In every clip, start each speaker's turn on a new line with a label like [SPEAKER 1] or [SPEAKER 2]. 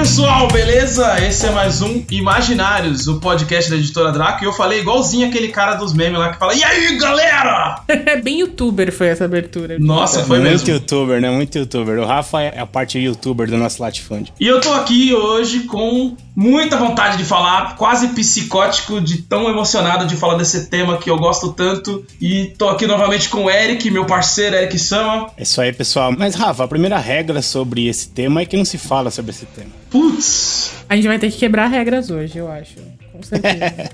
[SPEAKER 1] Pessoal, beleza? Esse é mais um Imaginários, o podcast da editora Draco. E eu falei igualzinho aquele cara dos memes lá que fala: E aí, galera?
[SPEAKER 2] É bem youtuber foi essa abertura.
[SPEAKER 1] Nossa, foi
[SPEAKER 3] Muito
[SPEAKER 1] mesmo.
[SPEAKER 3] youtuber, né? Muito youtuber. O Rafa é a parte youtuber do nosso latifúndio.
[SPEAKER 1] E eu tô aqui hoje com muita vontade de falar, quase psicótico, de tão emocionado de falar desse tema que eu gosto tanto. E tô aqui novamente com o Eric, meu parceiro, Eric Sama.
[SPEAKER 3] É isso aí, pessoal. Mas, Rafa, a primeira regra sobre esse tema é que não se fala sobre esse tema.
[SPEAKER 1] Putz.
[SPEAKER 2] A gente vai ter que quebrar regras hoje, eu acho. Com certeza.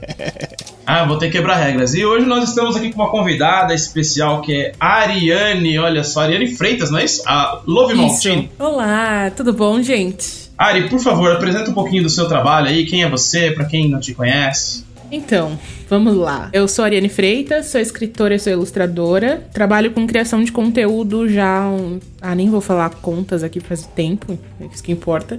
[SPEAKER 1] Ah, vou ter que quebrar regras. E hoje nós estamos aqui com uma convidada especial que é a Ariane, olha só, Ariane Freitas, não é isso? A Love Mountain.
[SPEAKER 2] Olá, tudo bom, gente?
[SPEAKER 1] Ari, por favor, apresenta um pouquinho do seu trabalho aí, quem é você, pra quem não te conhece.
[SPEAKER 2] Então, vamos lá. Eu sou Ariane Freitas, sou escritora e sou ilustradora. Trabalho com criação de conteúdo já. há Um... Ah, nem vou falar contas aqui faz tempo, é isso que importa.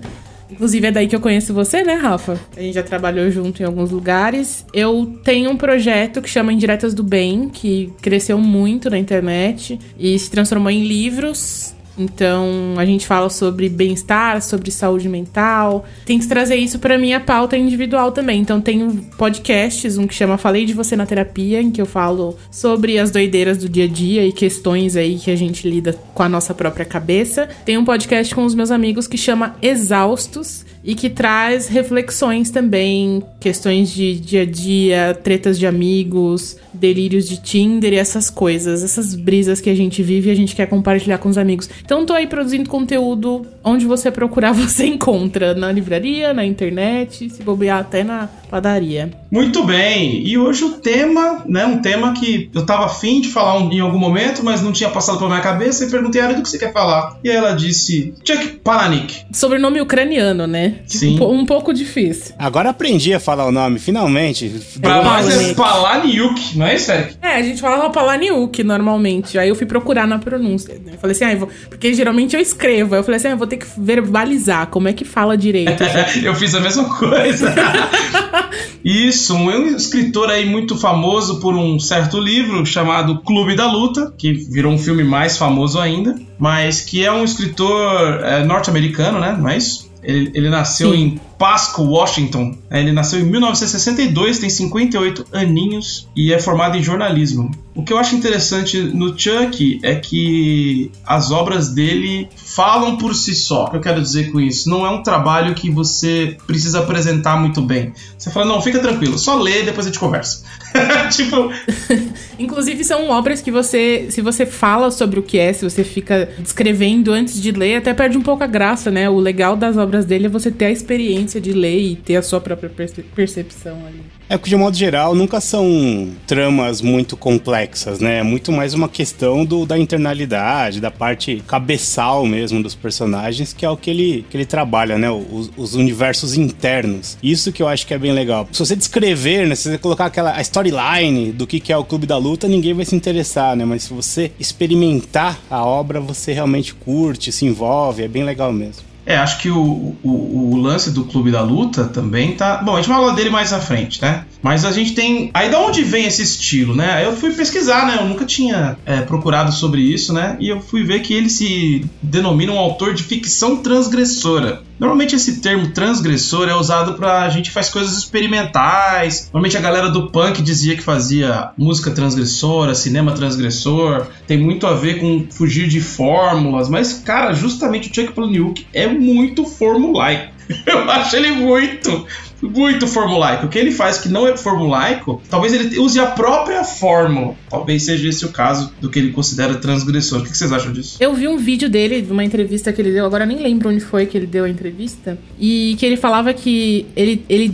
[SPEAKER 2] Inclusive é daí que eu conheço você, né, Rafa? A gente já trabalhou junto em alguns lugares. Eu tenho um projeto que chama Indiretas do Bem, que cresceu muito na internet e se transformou em livros. Então, a gente fala sobre bem-estar, sobre saúde mental. Tento trazer isso para minha pauta individual também. Então, tenho podcasts, um que chama Falei de Você na Terapia, em que eu falo sobre as doideiras do dia a dia e questões aí que a gente lida com a nossa própria cabeça. Tem um podcast com os meus amigos que chama Exaustos e que traz reflexões também, questões de dia a dia, tretas de amigos, delírios de Tinder e essas coisas, essas brisas que a gente vive e a gente quer compartilhar com os amigos. Então tô aí produzindo conteúdo onde você procurar, você encontra na livraria, na internet, se bobear até na padaria.
[SPEAKER 1] Muito bem, e hoje o tema, né, um tema que eu tava afim de falar um- em algum momento, mas não tinha passado pela minha cabeça, e perguntei a Ari do que você quer falar. E aí ela disse, Chuck Palahniuk.
[SPEAKER 2] Sobrenome ucraniano, né?
[SPEAKER 1] Sim.
[SPEAKER 2] Um, um pouco difícil.
[SPEAKER 3] Agora aprendi a falar o nome, finalmente.
[SPEAKER 1] Pra nós é
[SPEAKER 2] Palahniuk.
[SPEAKER 1] Palahniuk, não é isso, Eric?
[SPEAKER 2] É, a gente falava Palaniuk normalmente. Aí eu fui procurar na pronúncia. Né? Eu falei assim, ah, eu vou... porque geralmente eu escrevo. Aí eu falei assim, ah, eu vou ter que verbalizar como é que fala direito.
[SPEAKER 1] eu fiz a mesma coisa. Isso, um escritor aí muito famoso por um certo livro chamado Clube da Luta, que virou um filme mais famoso ainda, mas que é um escritor é, norte-americano, né? Não é isso? Ele, ele nasceu
[SPEAKER 2] Sim.
[SPEAKER 1] em Pasco, Washington. É, Ele nasceu em 1962, tem 58 aninhos e é formado em jornalismo. O que eu acho interessante no Chuck é que as obras dele falam por si só. O que eu quero dizer com isso? Não é um trabalho que você precisa apresentar muito bem. Você fala, não, fica tranquilo, só lê e depois a gente conversa. tipo,
[SPEAKER 2] Inclusive, são obras que você, se você fala sobre o que é, se você fica descrevendo antes de ler, até perde um pouco a graça, né? O legal das obras dele é você ter a experiência de ler e ter a sua própria perce- percepção ali.
[SPEAKER 3] É que, de modo geral, nunca são tramas muito complexas, né? É muito mais uma questão do, da internalidade, da parte cabeçal mesmo dos personagens, que é o que ele, que ele trabalha, né? Os, os universos internos. Isso que eu acho que é bem legal. Se você descrever, né? Se você colocar aquela a storyline do que, que é o Clube da Luta, ninguém vai se interessar, né? Mas se você experimentar a obra, você realmente curte, se envolve, é bem legal mesmo.
[SPEAKER 1] É, acho que o, o, o lance do Clube da Luta também tá. Bom, a gente vai falar dele mais à frente, né? Mas a gente tem. Aí da onde vem esse estilo, né? Eu fui pesquisar, né? Eu nunca tinha é, procurado sobre isso, né? E eu fui ver que ele se denomina um autor de ficção transgressora. Normalmente esse termo transgressor é usado pra gente faz coisas experimentais. Normalmente a galera do punk dizia que fazia música transgressora, cinema transgressor. Tem muito a ver com fugir de fórmulas. Mas, cara, justamente o Chuck Palahniuk é muito formulaico. Eu acho ele muito, muito formulaico. O que ele faz que não é formulaico, talvez ele use a própria fórmula. Talvez seja esse o caso do que ele considera transgressor. O que vocês acham disso?
[SPEAKER 2] Eu vi um vídeo dele, de uma entrevista que ele deu, agora nem lembro onde foi que ele deu a entrevista, e que ele falava que ele, ele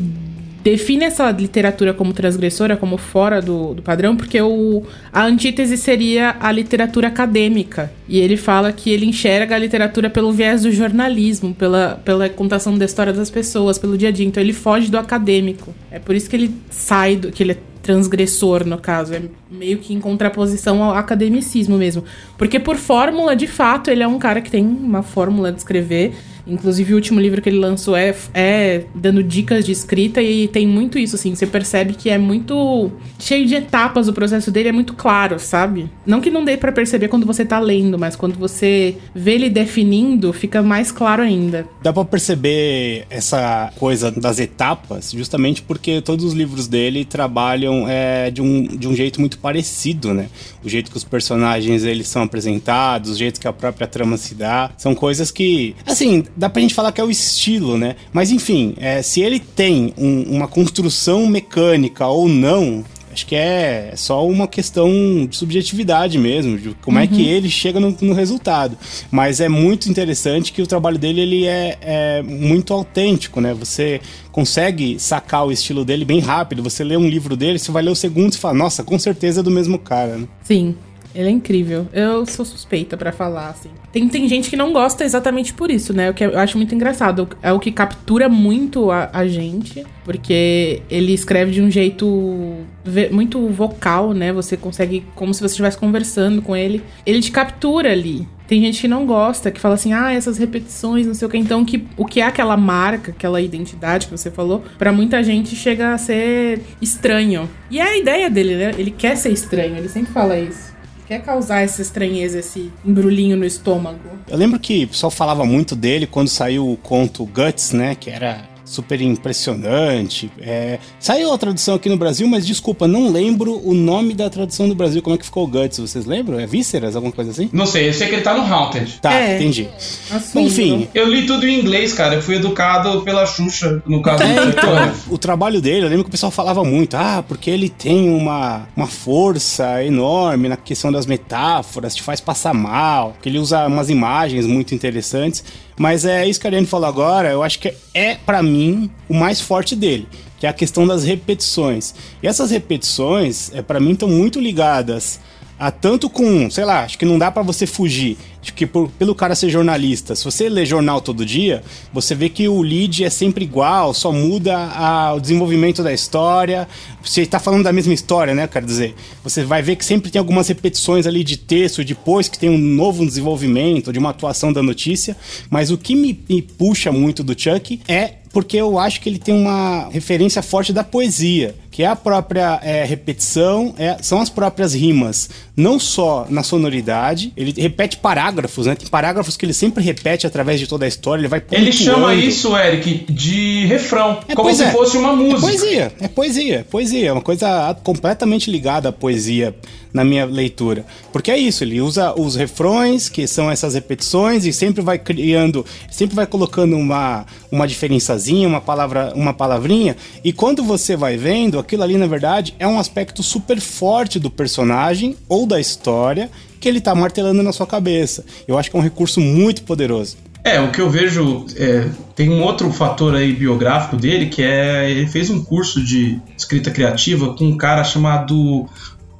[SPEAKER 2] define essa literatura como transgressora, como fora do, do padrão, porque o, a antítese seria a literatura acadêmica. E ele fala que ele enxerga a literatura pelo viés do jornalismo, pela, pela contação da história das pessoas, pelo dia a dia. Então ele foge do acadêmico. É por isso que ele sai do. que ele é transgressor, no caso. É meio que em contraposição ao academicismo mesmo. Porque por fórmula, de fato, ele é um cara que tem uma fórmula de escrever Inclusive, o último livro que ele lançou é, é dando dicas de escrita e tem muito isso, assim. Você percebe que é muito cheio de etapas, o processo dele é muito claro, sabe? Não que não dê para perceber quando você tá lendo, mas quando você vê ele definindo, fica mais claro ainda.
[SPEAKER 3] Dá pra perceber essa coisa das etapas, justamente porque todos os livros dele trabalham é, de, um, de um jeito muito parecido, né? O jeito que os personagens eles são apresentados, o jeito que a própria trama se dá, são coisas que, assim, dá pra gente falar que é o estilo, né? Mas enfim, é, se ele tem um, uma construção mecânica ou não, acho que é só uma questão de subjetividade mesmo, de como uhum. é que uhum. ele chega no, no, resultado. Mas é muito interessante que o trabalho dele ele é, é, muito autêntico, né? Você consegue sacar o estilo dele bem rápido. Você lê um livro dele, você vai ler o segundo e fala, nossa, com certeza é do mesmo cara. Né?
[SPEAKER 2] Sim. Ele é incrível. Eu sou suspeita para falar, assim. Tem, tem gente que não gosta exatamente por isso, né? O que eu acho muito engraçado. É o que captura muito a, a gente, porque ele escreve de um jeito muito vocal, né? Você consegue, como se você estivesse conversando com ele. Ele te captura ali. Tem gente que não gosta, que fala assim, ah, essas repetições, não sei o que. Então, que, o que é aquela marca, aquela identidade que você falou, para muita gente chega a ser estranho. E é a ideia dele, né? Ele quer ser estranho, ele sempre fala isso quer causar essa estranheza, esse embrulhinho no estômago.
[SPEAKER 3] Eu lembro que o pessoal falava muito dele quando saiu o conto Guts, né? Que era super impressionante. É... Saiu a tradução aqui no Brasil, mas desculpa, não lembro o nome da tradução do Brasil, como é que ficou o Guts, vocês lembram? É Vísceras, alguma coisa assim?
[SPEAKER 1] Não sei, eu sei que ele tá no Haunted.
[SPEAKER 3] Tá, é. entendi.
[SPEAKER 1] Assumo. Enfim. Eu li tudo em inglês, cara, eu fui educado pela Xuxa, no caso é, do então,
[SPEAKER 3] O trabalho dele, eu lembro que o pessoal falava muito, ah, porque ele tem uma, uma força enorme na questão das metáforas, te faz passar mal, que ele usa umas imagens muito interessantes. Mas é isso que a Ariane falou agora, eu acho que é, para mim, o mais forte dele, que é a questão das repetições. E essas repetições, é, para mim, estão muito ligadas a tanto com, sei lá, acho que não dá para você fugir de que por, pelo cara ser jornalista, se você lê jornal todo dia, você vê que o lead é sempre igual, só muda a, o desenvolvimento da história. Você está falando da mesma história, né? Quero dizer, você vai ver que sempre tem algumas repetições ali de texto, depois que tem um novo desenvolvimento, de uma atuação da notícia. Mas o que me, me puxa muito do Chuck é porque eu acho que ele tem uma referência forte da poesia, que é a própria é, repetição, é, são as próprias rimas, não só na sonoridade, ele repete parágrafos, né? Tem parágrafos que ele sempre repete através de toda a história, ele vai pontuando.
[SPEAKER 1] Ele chama isso, Eric, de refrão, é, como se é, fosse uma música.
[SPEAKER 3] É poesia, é poesia, é poesia, é uma coisa completamente ligada à poesia na minha leitura. Porque é isso, ele usa os refrões, que são essas repetições, e sempre vai criando, sempre vai colocando uma, uma diferençazinha, uma palavra, uma palavrinha, e quando você vai vendo, aquilo ali, na verdade, é um aspecto super forte do personagem ou da história que ele tá martelando na sua cabeça. Eu acho que é um recurso muito poderoso.
[SPEAKER 1] É, o que eu vejo é, tem um outro fator aí biográfico dele que é ele fez um curso de escrita criativa com um cara chamado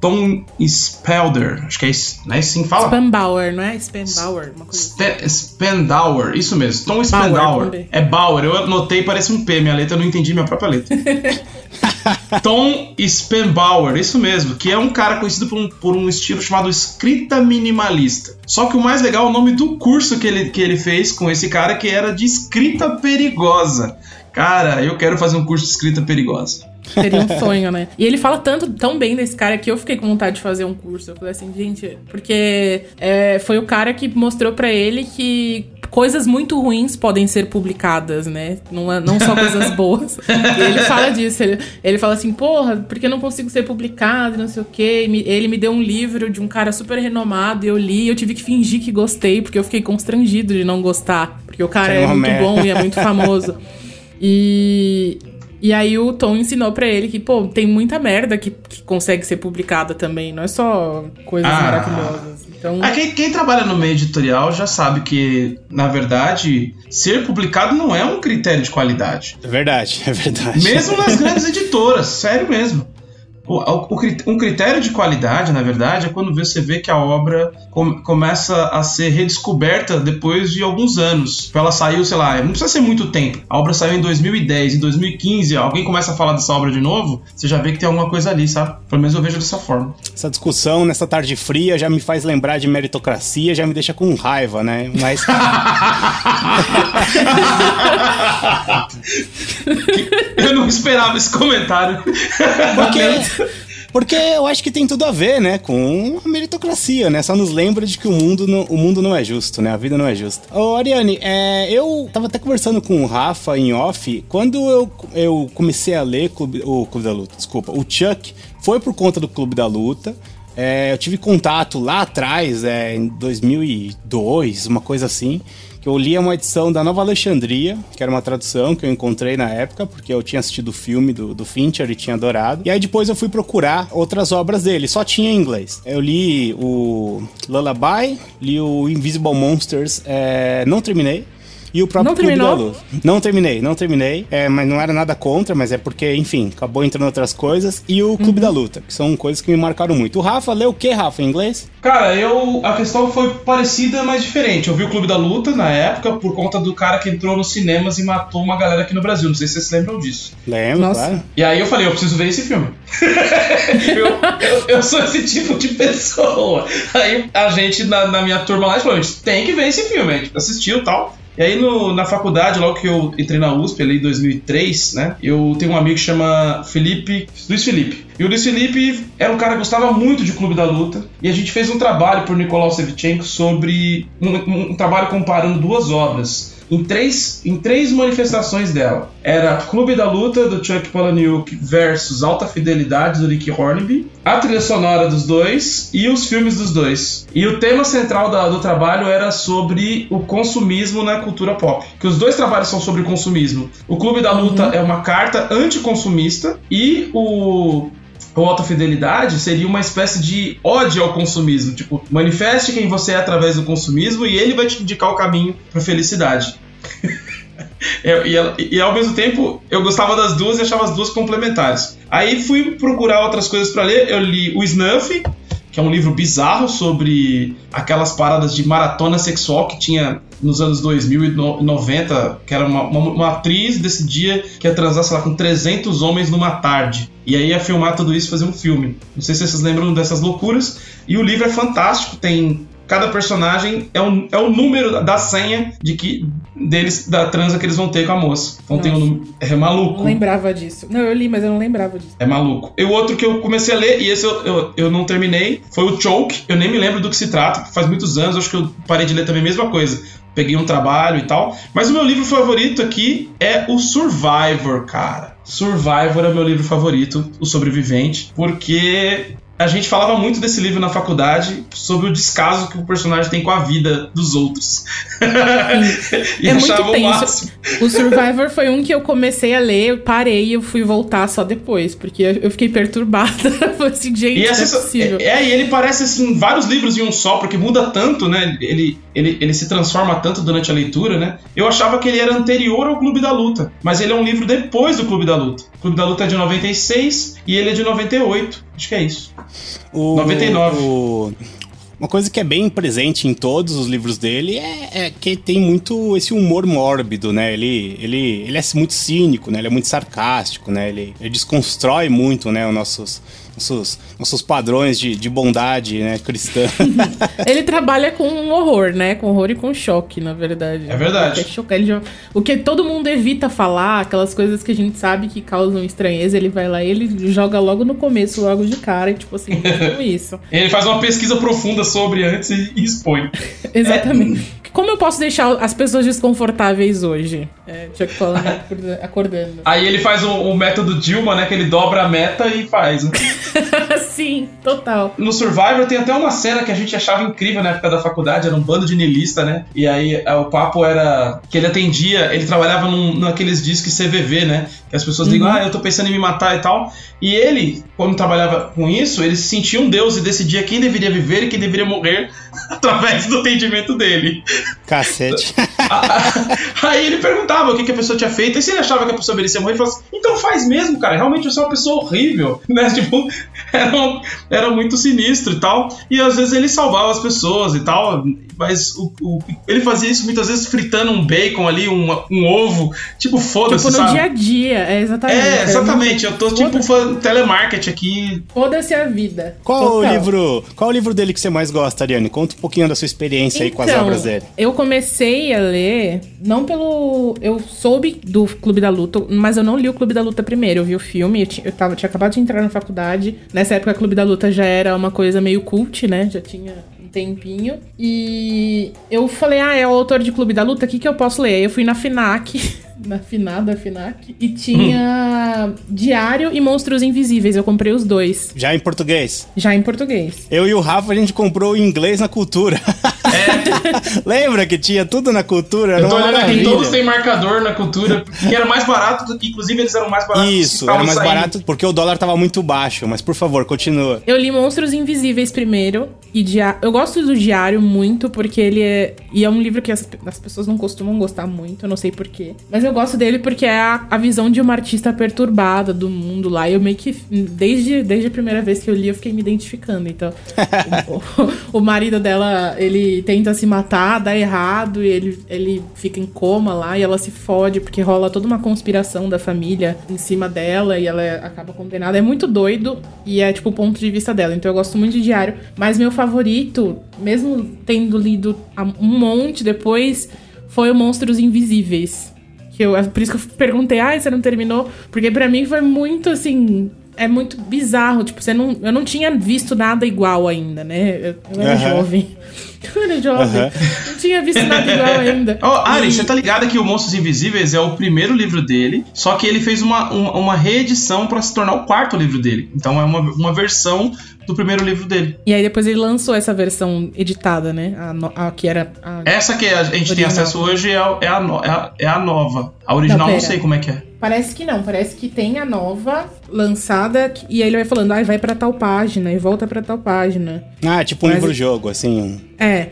[SPEAKER 1] Tom Spelder, acho que é isso, né? Sim, fala.
[SPEAKER 2] Spambauer, não é? Spambauer, uma coisa
[SPEAKER 1] Sp Spendauer, isso mesmo. Tom Spendauer. É Bauer, eu anotei, parece um P, minha letra, eu não entendi minha própria letra. Tom Spenbauer, isso mesmo, que é um cara conhecido por um, por um, estilo chamado escrita minimalista. Só que o mais legal é o nome do curso que ele, que ele fez com esse cara, que era de escrita perigosa. Cara, eu quero fazer um curso de escrita perigosa.
[SPEAKER 2] Seria um sonho, né? E ele fala tanto, tão bem desse cara que eu fiquei com vontade de fazer um curso. Eu falei assim, gente, porque é, foi o cara que mostrou para ele que coisas muito ruins podem ser publicadas, né? Não, é, não só coisas boas. e ele fala disso. Ele, ele fala assim, porra, porque eu não consigo ser publicado, não sei o quê. Ele me deu um livro de um cara super renomado e eu li e eu tive que fingir que gostei, porque eu fiquei constrangido de não gostar. Porque o cara é, é muito bom e é muito famoso. E, e aí o Tom ensinou para ele que, pô, tem muita merda que, que consegue ser publicada também, não é só coisas ah, maravilhosas. Então,
[SPEAKER 1] Ah, quem, quem trabalha no meio editorial já sabe que, na verdade, ser publicado não é um critério de qualidade.
[SPEAKER 3] É verdade, é verdade.
[SPEAKER 1] Mesmo nas grandes editoras, sério mesmo. O, um critério de qualidade, na verdade, é quando você vê que a obra com, começa a ser redescoberta depois de alguns anos. Ela saiu, sei lá, não precisa ser muito tempo. A obra saiu em 2010, em 2015, alguém começa a falar dessa obra de novo, você já vê que tem alguma coisa ali, sabe? Pelo menos eu vejo dessa forma.
[SPEAKER 3] Essa discussão nessa tarde fria já me faz lembrar de meritocracia, já me deixa com raiva, né? Mas.
[SPEAKER 1] eu não esperava esse comentário.
[SPEAKER 3] Porque, porque eu acho que tem tudo a ver, né, com a meritocracia, né? Só nos lembra de que o mundo não, o mundo não é justo, né? A vida não é justa. Ô, Ariane, é, eu tava até conversando com o Rafa em off, quando eu, eu comecei a ler Clube, o Clube da Luta, desculpa, o Chuck foi por conta do Clube da Luta. É, eu tive contato lá atrás, é, em 2002, uma coisa assim, que eu li uma edição da Nova Alexandria, que era uma tradução que eu encontrei na época, porque eu tinha assistido o filme do, do Fincher e tinha adorado. E aí depois eu fui procurar outras obras dele, só tinha em inglês. Eu li o Lullaby, li o Invisible Monsters, é, não terminei. E o próprio
[SPEAKER 2] Não
[SPEAKER 3] Clube
[SPEAKER 2] terminou?
[SPEAKER 3] da Luta. Não terminei, não terminei. É, mas não era nada contra, mas é porque, enfim, acabou entrando outras coisas. E o Clube da Luta, que são coisas que me marcaram muito. O Rafa leu o que, Rafa, em inglês?
[SPEAKER 1] Cara, eu. A questão foi parecida, mas diferente. Eu vi o Clube da Luta na época por conta do cara que entrou nos cinemas e matou uma galera aqui no Brasil. Não sei se vocês lembram disso.
[SPEAKER 3] Lembro,
[SPEAKER 2] Nossa.
[SPEAKER 3] claro.
[SPEAKER 1] E aí eu falei, eu preciso ver esse filme. eu, eu- eu sou esse tipo de pessoa. Aí a gente, na, na minha turma lá, a gente falou, a gente tem que ver esse filme. A gente assistiu e tal. E aí no- na faculdade, logo que eu entrei na USP, ali em 2003, né? Eu tenho um amigo que chama Felipe, Luiz Felipe. E o Luiz Felipe era um cara que gostava muito de Clube da Luta. E a gente fez um trabalho por Nicolau Sevchenko sobre um, um- um trabalho comparando duas obras em três, em três manifestações dela. Era Clube da Luta, do Chuck Palahniuk, versus Alta Fidelidade, do Rick Hornby, a trilha sonora dos dois e os filmes dos dois. E o tema central da- do trabalho era sobre o consumismo na cultura pop. Que os dois trabalhos são sobre consumismo. O Clube da Luta é uma carta anticonsumista e o o Alta Fidelidade seria uma espécie de ódio ao consumismo. Tipo, manifeste quem você é através do consumismo e ele vai te indicar o caminho pra felicidade. É, e, e ao mesmo tempo eu gostava das duas e achava as duas complementares. Aí fui procurar outras coisas pra ler. Eu li o Snuff, que é um livro bizarro sobre aquelas paradas de maratona sexual que tinha nos anos 2000 e no- 90, que era uma, uma, uma atriz decidia que ia transar, sei lá, com 300 homens numa tarde. E aí ia filmar tudo isso e fazer um filme. Não sei se vocês lembram dessas loucuras. E o livro é fantástico, tem cada personagem é o, é o número da senha de que deles da transa que eles vão ter com a moça. Então tem um
[SPEAKER 2] Nossa.
[SPEAKER 1] é maluco.
[SPEAKER 2] não lembrava disso. Não, eu li, mas eu não lembrava disso.
[SPEAKER 1] É maluco. E o outro que eu comecei a ler, e esse eu, eu, eu não terminei, foi o Choke. Eu nem me lembro do que se trata, faz muitos anos, acho que eu parei de ler também a mesma coisa. Peguei um trabalho e tal. Mas o meu livro favorito aqui é o Survivor, cara. Survivor é meu livro favorito, O Sobrevivente, porque a gente falava muito desse livro na faculdade sobre o descaso que o personagem tem com a vida dos outros. e
[SPEAKER 2] É muito
[SPEAKER 1] achava o
[SPEAKER 2] tenso.
[SPEAKER 1] máximo.
[SPEAKER 2] O Survivor foi um que eu comecei a ler, eu parei e eu fui voltar só depois, porque eu fiquei perturbada. Falei assim, gente,
[SPEAKER 1] E
[SPEAKER 2] é
[SPEAKER 1] essa,
[SPEAKER 2] possível.
[SPEAKER 1] é, é, e ele parece assim, vários livros em um só, porque muda tanto, né? Ele, ele, ele se transforma tanto durante a leitura, né? Eu achava que ele era anterior ao Clube da Luta, mas ele é um livro depois do Clube da Luta. O Clube da Luta é de 96 e ele é de 98. Acho que é isso.
[SPEAKER 3] O,
[SPEAKER 1] 99.
[SPEAKER 3] o- uma coisa que é bem presente em todos os livros dele é, é que tem muito esse humor mórbido, né? Ele, ele, ele é muito cínico, né? Ele é muito sarcástico, né? Ele, ele desconstrói muito, né? Os nossos, nossos, nossos padrões de, de bondade, né? Cristã.
[SPEAKER 2] Ele trabalha com horror, né? Com horror e com choque, na verdade.
[SPEAKER 1] É verdade.
[SPEAKER 2] O que, é choca- ele já- o que todo mundo evita falar, aquelas coisas que a gente sabe que causam estranheza, ele vai lá e ele joga logo no começo, logo de cara, e tipo assim, com isso.
[SPEAKER 1] Ele faz uma pesquisa profunda sobre antes e, e expõe.
[SPEAKER 2] Exatamente. Como eu posso deixar as pessoas desconfortáveis hoje? É, Chuck falando, acordando.
[SPEAKER 1] Aí ele faz o, o, método Dilma, né? Que ele dobra a meta e faz. Né?
[SPEAKER 2] Sim, total.
[SPEAKER 1] No Survivor tem até uma cena que a gente achava incrível na época da faculdade, era um bando de niilista, né? E aí é, o papo era que ele atendia, ele trabalhava num, naqueles discos CVV, né? Que as pessoas uhum. ligam, ah, eu tô pensando em me matar e tal. E ele, quando trabalhava com isso, ele se sentia um deus e decidia quem deveria viver e quem deveria morrer através do atendimento dele.
[SPEAKER 3] Cacete.
[SPEAKER 1] aí ele perguntava o que, que, a pessoa tinha feito, e se ele achava que a pessoa merecia morrer, ele falava assim, então faz mesmo, cara, realmente você é uma pessoa horrível, né? Tipo, era, era muito sinistro e tal. E às vezes ele salvava as pessoas e tal, mas o, o, ele fazia isso muitas vezes fritando um bacon ali, um, um ovo, tipo, foda-se,
[SPEAKER 2] Tipo,
[SPEAKER 1] no
[SPEAKER 2] dia a dia, é exatamente.
[SPEAKER 1] É, exatamente, eu tô tipo telemarketing aqui.
[SPEAKER 2] Foda-se a vida.
[SPEAKER 3] Qual Total. o livro, qual o livro dele que você mais gosta, Ariane? Conta um pouquinho da sua experiência então, aí com as então, obras dele.
[SPEAKER 2] Eu comecei a ler, não pelo... Eu soube do Clube da Luta, mas eu não li o Clube da Luta primeiro, eu vi o filme, eu, tinha, eu tava, tinha acabado de entrar na faculdade, nessa época o Clube da Luta já era uma coisa meio cult, né, já tinha tempinho. E eu falei, ah, é o autor de Clube da Luta, o que, que eu posso ler? Aí eu fui na FINAC, na finada FINAC, e tinha hum. Diário e Monstros Invisíveis. Eu comprei os dois.
[SPEAKER 3] Já em português?
[SPEAKER 2] Já em português.
[SPEAKER 3] Eu e o Rafa, a gente comprou em inglês na cultura. É. Lembra que tinha tudo na cultura?
[SPEAKER 1] Eu tô olhando aqui, todos têm marcador na cultura, que era mais barato do que, inclusive, eles eram mais baratos.
[SPEAKER 3] Isso, era mais saindo. barato porque o dólar tava muito baixo, mas por favor, continua.
[SPEAKER 2] Eu li Monstros Invisíveis primeiro, e dia... eu gosto do Diário muito, porque ele é... E é um livro que as, as pessoas não costumam gostar muito, eu não sei porquê. Mas eu gosto dele porque é a, a visão de uma artista perturbada do mundo lá, e eu meio que, desde, desde a primeira vez que eu li, eu fiquei me identificando, então... o, o, marido dela, ele tenta se matar, dá errado, e ele, ele fica em coma lá, e ela se fode, porque rola toda uma conspiração da família em cima dela, e ela acaba condenada. É muito doido, e é tipo o ponto de vista dela. Então eu gosto muito de Diário. Mas meu favorito, mesmo tendo lido um monte depois, foi o Monstros Invisíveis. Que eu, por isso que eu perguntei, ah, você não terminou? Porque para mim foi muito assim é muito bizarro. Tipo, você não, eu não tinha visto nada igual ainda, né? Eu, eu era uhum. jovem. Eu era jovem. Uhum. Não tinha visto nada igual ainda.
[SPEAKER 1] Oh, Ari, e... você tá ligado que o Monstros Invisíveis é o primeiro livro dele, só que ele fez uma, uma, uma reedição para se tornar o quarto livro dele. Então é uma, uma versão do primeiro livro dele.
[SPEAKER 2] E aí depois ele lançou essa versão editada, né? A, a que era. A
[SPEAKER 1] essa que a gente original. tem acesso hoje é, é, a, no, é, a, é a nova. A original não, não sei como é que é.
[SPEAKER 2] Parece que não, parece que tem a nova lançada e aí ele vai falando, ah, vai para tal página e volta para tal página.
[SPEAKER 3] Ah, tipo um livro-jogo, assim.
[SPEAKER 2] É.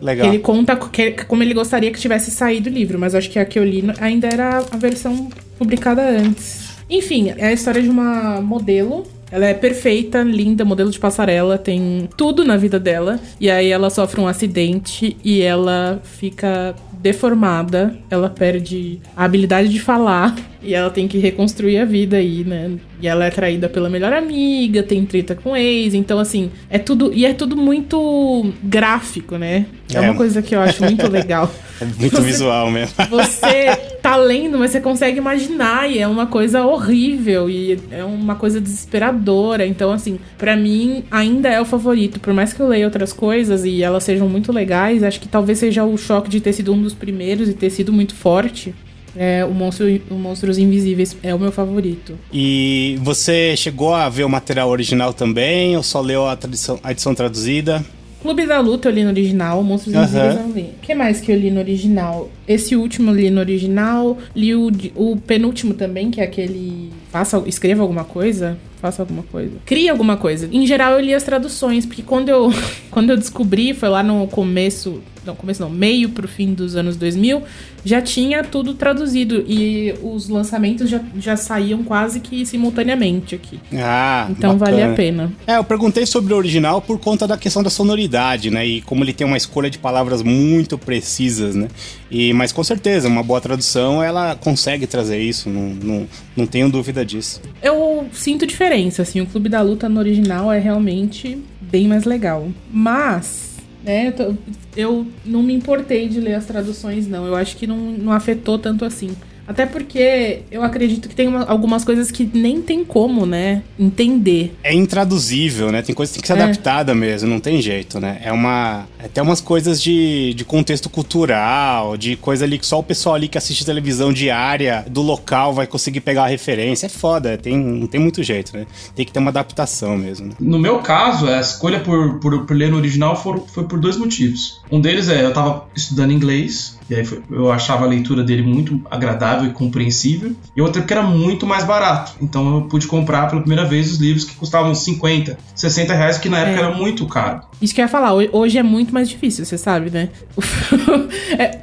[SPEAKER 2] Legal. Ele conta que, como ele gostaria que tivesse saído o livro, mas acho que a que eu li ainda era a versão publicada antes. Enfim, é a história de uma modelo ela é perfeita, linda, modelo de passarela, tem tudo na vida dela. E aí ela sofre um acidente e ela fica deformada, ela perde a habilidade de falar e ela tem que reconstruir a vida aí, né? E ela é traída pela melhor amiga, tem treta com ex, então assim, é tudo. E é tudo muito gráfico, né? É, é. uma coisa que eu acho muito legal.
[SPEAKER 3] É muito você, visual mesmo.
[SPEAKER 2] Você tá lendo, mas você consegue imaginar, e é uma coisa horrível, e é uma coisa desesperadora. Então, assim, para mim ainda é o favorito. Por mais que eu leia outras coisas e elas sejam muito legais, acho que talvez seja o choque de ter sido um dos primeiros e ter sido muito forte. É, o, Monstro, o Monstros Invisíveis é o meu favorito.
[SPEAKER 3] E você chegou a ver o material original também ou só leu a, tradição, a edição traduzida?
[SPEAKER 2] Clube da Luta eu li no original, Monstros uhum. Invisíveis eu li. O que mais que eu li no original? Esse último eu li no original, li o, o penúltimo também, que é aquele. Faça, escreva alguma coisa faça alguma coisa. Crie alguma coisa. Em geral, eu li as traduções, porque quando eu, quando eu descobri, foi lá no começo não, começo não, meio pro fim dos anos 2000, já tinha tudo traduzido e os lançamentos já, já saíam quase que simultaneamente aqui.
[SPEAKER 3] Ah,
[SPEAKER 2] Então bacana. vale a pena.
[SPEAKER 3] É, eu perguntei sobre o original por conta da questão da sonoridade, né? E como ele tem uma escolha de palavras muito precisas, né? E, mas com certeza, uma boa tradução, ela consegue trazer isso, não, não, não tenho dúvida disso.
[SPEAKER 2] Eu sinto diferença, assim, o Clube da Luta no original é realmente bem mais legal. Mas né? Eu, eu, não me importei de ler as traduções, não. Eu acho que não, não afetou tanto assim. Até porque eu acredito que tem uma, algumas coisas que nem tem como, né, entender.
[SPEAKER 3] É intraduzível, né? Tem coisa que tem que ser
[SPEAKER 2] É.
[SPEAKER 3] adaptada mesmo, não tem jeito, né? É uma. É até umas coisas de, de contexto cultural, de coisa ali que só o pessoal ali que assiste televisão diária do local vai conseguir pegar a referência. É foda, tem, não tem muito jeito, né? Tem que ter uma adaptação mesmo. né?
[SPEAKER 1] No meu caso, a escolha por, por, por ler no original for- foi por dois motivos. Um deles é, eu tava estudando inglês, e aí foi- eu achava a leitura dele muito agradável e compreensível. E outro é porque era muito mais barato. Então eu pude comprar pela primeira vez os livros que custavam 50, 60 reais, que na época
[SPEAKER 2] É.
[SPEAKER 1] era muito caro.
[SPEAKER 2] Isso que eu ia falar, ho- hoje é muito mais difícil, você sabe, né? é,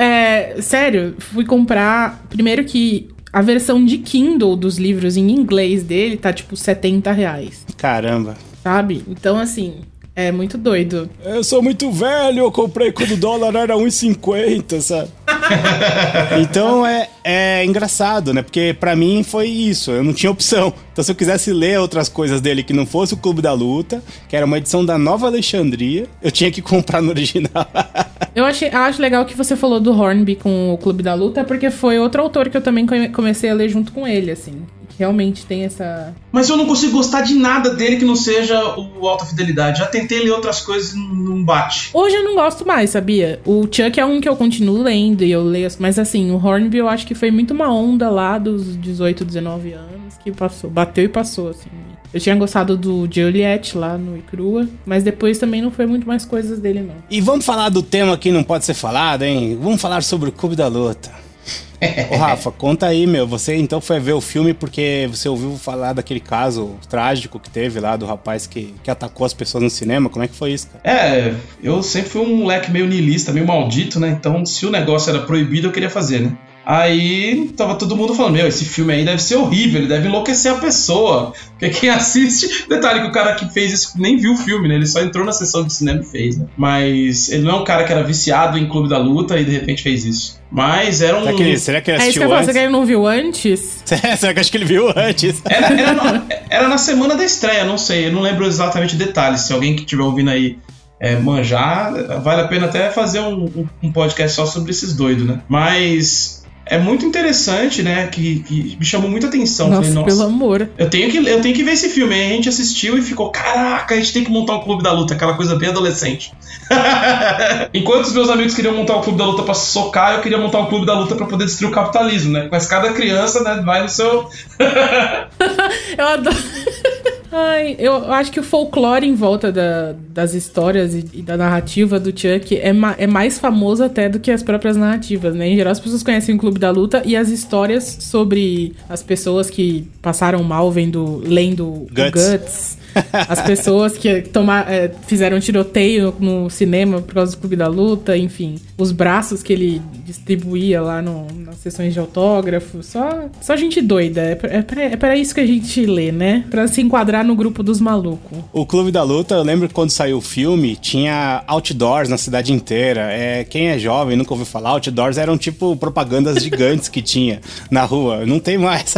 [SPEAKER 2] é, sério, fui comprar. Primeiro que a versão de Kindle dos livros em inglês dele tá tipo 70 reais,
[SPEAKER 3] Caramba.
[SPEAKER 2] sabe? Então, assim, é muito doido.
[SPEAKER 3] Eu sou muito velho, eu comprei quando o dólar era 1,50, sabe? então é, é engraçado, né? Porque pra mim foi isso, eu não tinha opção. Então se eu quisesse ler outras coisas dele que não fosse o Clube da Luta, que era uma edição da Nova Alexandria, eu tinha que comprar no original.
[SPEAKER 2] Eu achei, eu acho legal que você falou do Hornby com o Clube da Luta, porque foi outro autor que eu também come- comecei a ler junto com ele, assim. Realmente tem essa.
[SPEAKER 1] Mas eu não consigo gostar de nada dele que não seja o Alta Fidelidade. Já tentei ler outras coisas e não bate.
[SPEAKER 2] Hoje eu não gosto mais, sabia? O Chuck é um que eu continuo lendo e eu leio, mas assim, o Hornby eu acho que foi muito uma onda lá dos 18, 19 anos que passou, bateu e passou, assim. Eu tinha gostado do Juliet lá no Icrua, mas depois também não foi muito mais coisas dele, não.
[SPEAKER 3] E vamos falar do tema que não pode ser falado, hein? Vamos falar sobre o Clube da Luta. Ô Rafa, conta aí, meu. Você então foi ver o filme porque você ouviu falar daquele caso trágico que teve lá do rapaz que, que atacou as pessoas no cinema? Como é que foi isso, cara?
[SPEAKER 1] É, eu sempre fui um moleque meio niilista, meio maldito, né? Então, se o negócio era proibido, eu queria fazer, né? Aí tava todo mundo falando: Meu, esse filme aí deve ser horrível, ele deve enlouquecer a pessoa. Porque quem assiste. Detalhe que o cara que fez isso nem viu o filme, né? Ele só entrou na sessão de cinema e fez, né? Mas ele não é um cara que era viciado em Clube da Luta e de repente fez isso. Mas era um.
[SPEAKER 3] Será que, será que ele
[SPEAKER 2] É isso que
[SPEAKER 3] assistiu
[SPEAKER 2] eu
[SPEAKER 3] antes?
[SPEAKER 2] você que ele não viu antes?
[SPEAKER 3] será que acho que ele viu antes?
[SPEAKER 1] Era, era, na, era na semana da estreia, não sei, eu não lembro exatamente detalhes. Se alguém que estiver ouvindo aí é, manjar, vale a pena até fazer um, um- um podcast só sobre esses doidos, né? Mas é muito interessante, né? Que, que me chamou muita atenção.
[SPEAKER 2] Nossa,
[SPEAKER 1] Falei, nossa,
[SPEAKER 2] pelo amor.
[SPEAKER 1] eu tenho, que, eu tenho que ver esse filme. Aí a gente assistiu e ficou: caraca, a gente tem que montar um clube da luta, aquela coisa bem adolescente. Enquanto os meus amigos queriam montar um clube da luta pra se socar, eu queria montar um clube da luta pra poder destruir o capitalismo, né? Mas cada criança, né, vai no seu.
[SPEAKER 2] Eu adoro. Ai, eu acho que o folclore em volta da- das histórias e, e da narrativa do Chuck é, ma- é mais famoso até do que as próprias narrativas, né? Em geral, as pessoas conhecem o Clube da Luta e as histórias sobre as pessoas que passaram mal vendo, lendo o
[SPEAKER 3] Guts.
[SPEAKER 2] Guts. As pessoas que toma, é, fizeram tiroteio no cinema por causa do Clube da Luta, enfim. Os braços que ele distribuía lá no- nas sessões de autógrafo. Só, só gente doida. É é, pra, é pra isso que a gente lê, né? Pra se enquadrar no grupo dos malucos.
[SPEAKER 3] O Clube da Luta, eu lembro que quando saiu o filme, tinha outdoors na cidade inteira. É, quem é jovem nunca ouviu falar, outdoors eram tipo propagandas gigantes que tinha na rua. Não tem mais.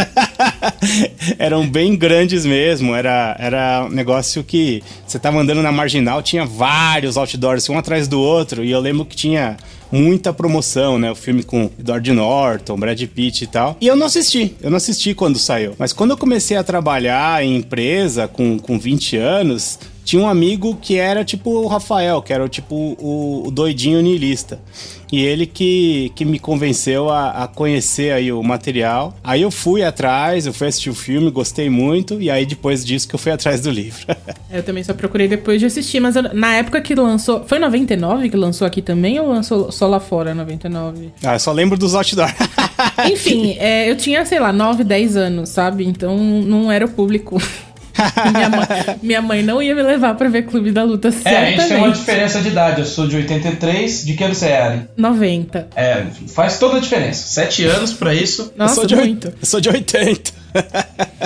[SPEAKER 3] eram bem grandes mesmo. Era, era um negócio que você tava andando na marginal, tinha vários outdoors, um atrás do outro. E eu lembro que tinha muita promoção, né? O filme com Edward Norton, Brad Pitt e tal. E eu não assisti, eu não assisti quando saiu. Mas quando eu comecei a trabalhar em empresa com, com 20 anos, tinha um amigo que era tipo o Rafael, que era tipo o, o doidinho niilista. E ele que, que me convenceu a, a conhecer aí o material. Aí eu fui atrás, eu fui assistir o filme, gostei muito, e aí depois disso que eu fui atrás do livro.
[SPEAKER 2] Eu também só procurei depois de assistir, mas eu- na época que lançou. Foi 99 que lançou aqui também ou lançou só lá fora, 99?
[SPEAKER 3] ah, eu só lembro dos outdoors.
[SPEAKER 2] Enfim, é, eu tinha, sei lá, 9, 10 anos, sabe? Então não era o público. minha, mãe, minha mãe não ia me levar pra ver Clube da Luta,
[SPEAKER 1] É, a gente tem uma
[SPEAKER 2] certamente.
[SPEAKER 1] diferença de idade. Eu sou de 83. De que ano você é, Ari?
[SPEAKER 2] 90.
[SPEAKER 1] É, faz toda a diferença. Sete anos pra isso.
[SPEAKER 2] Nossa,
[SPEAKER 3] eu sou de,
[SPEAKER 2] muito.
[SPEAKER 3] Eu sou de 80.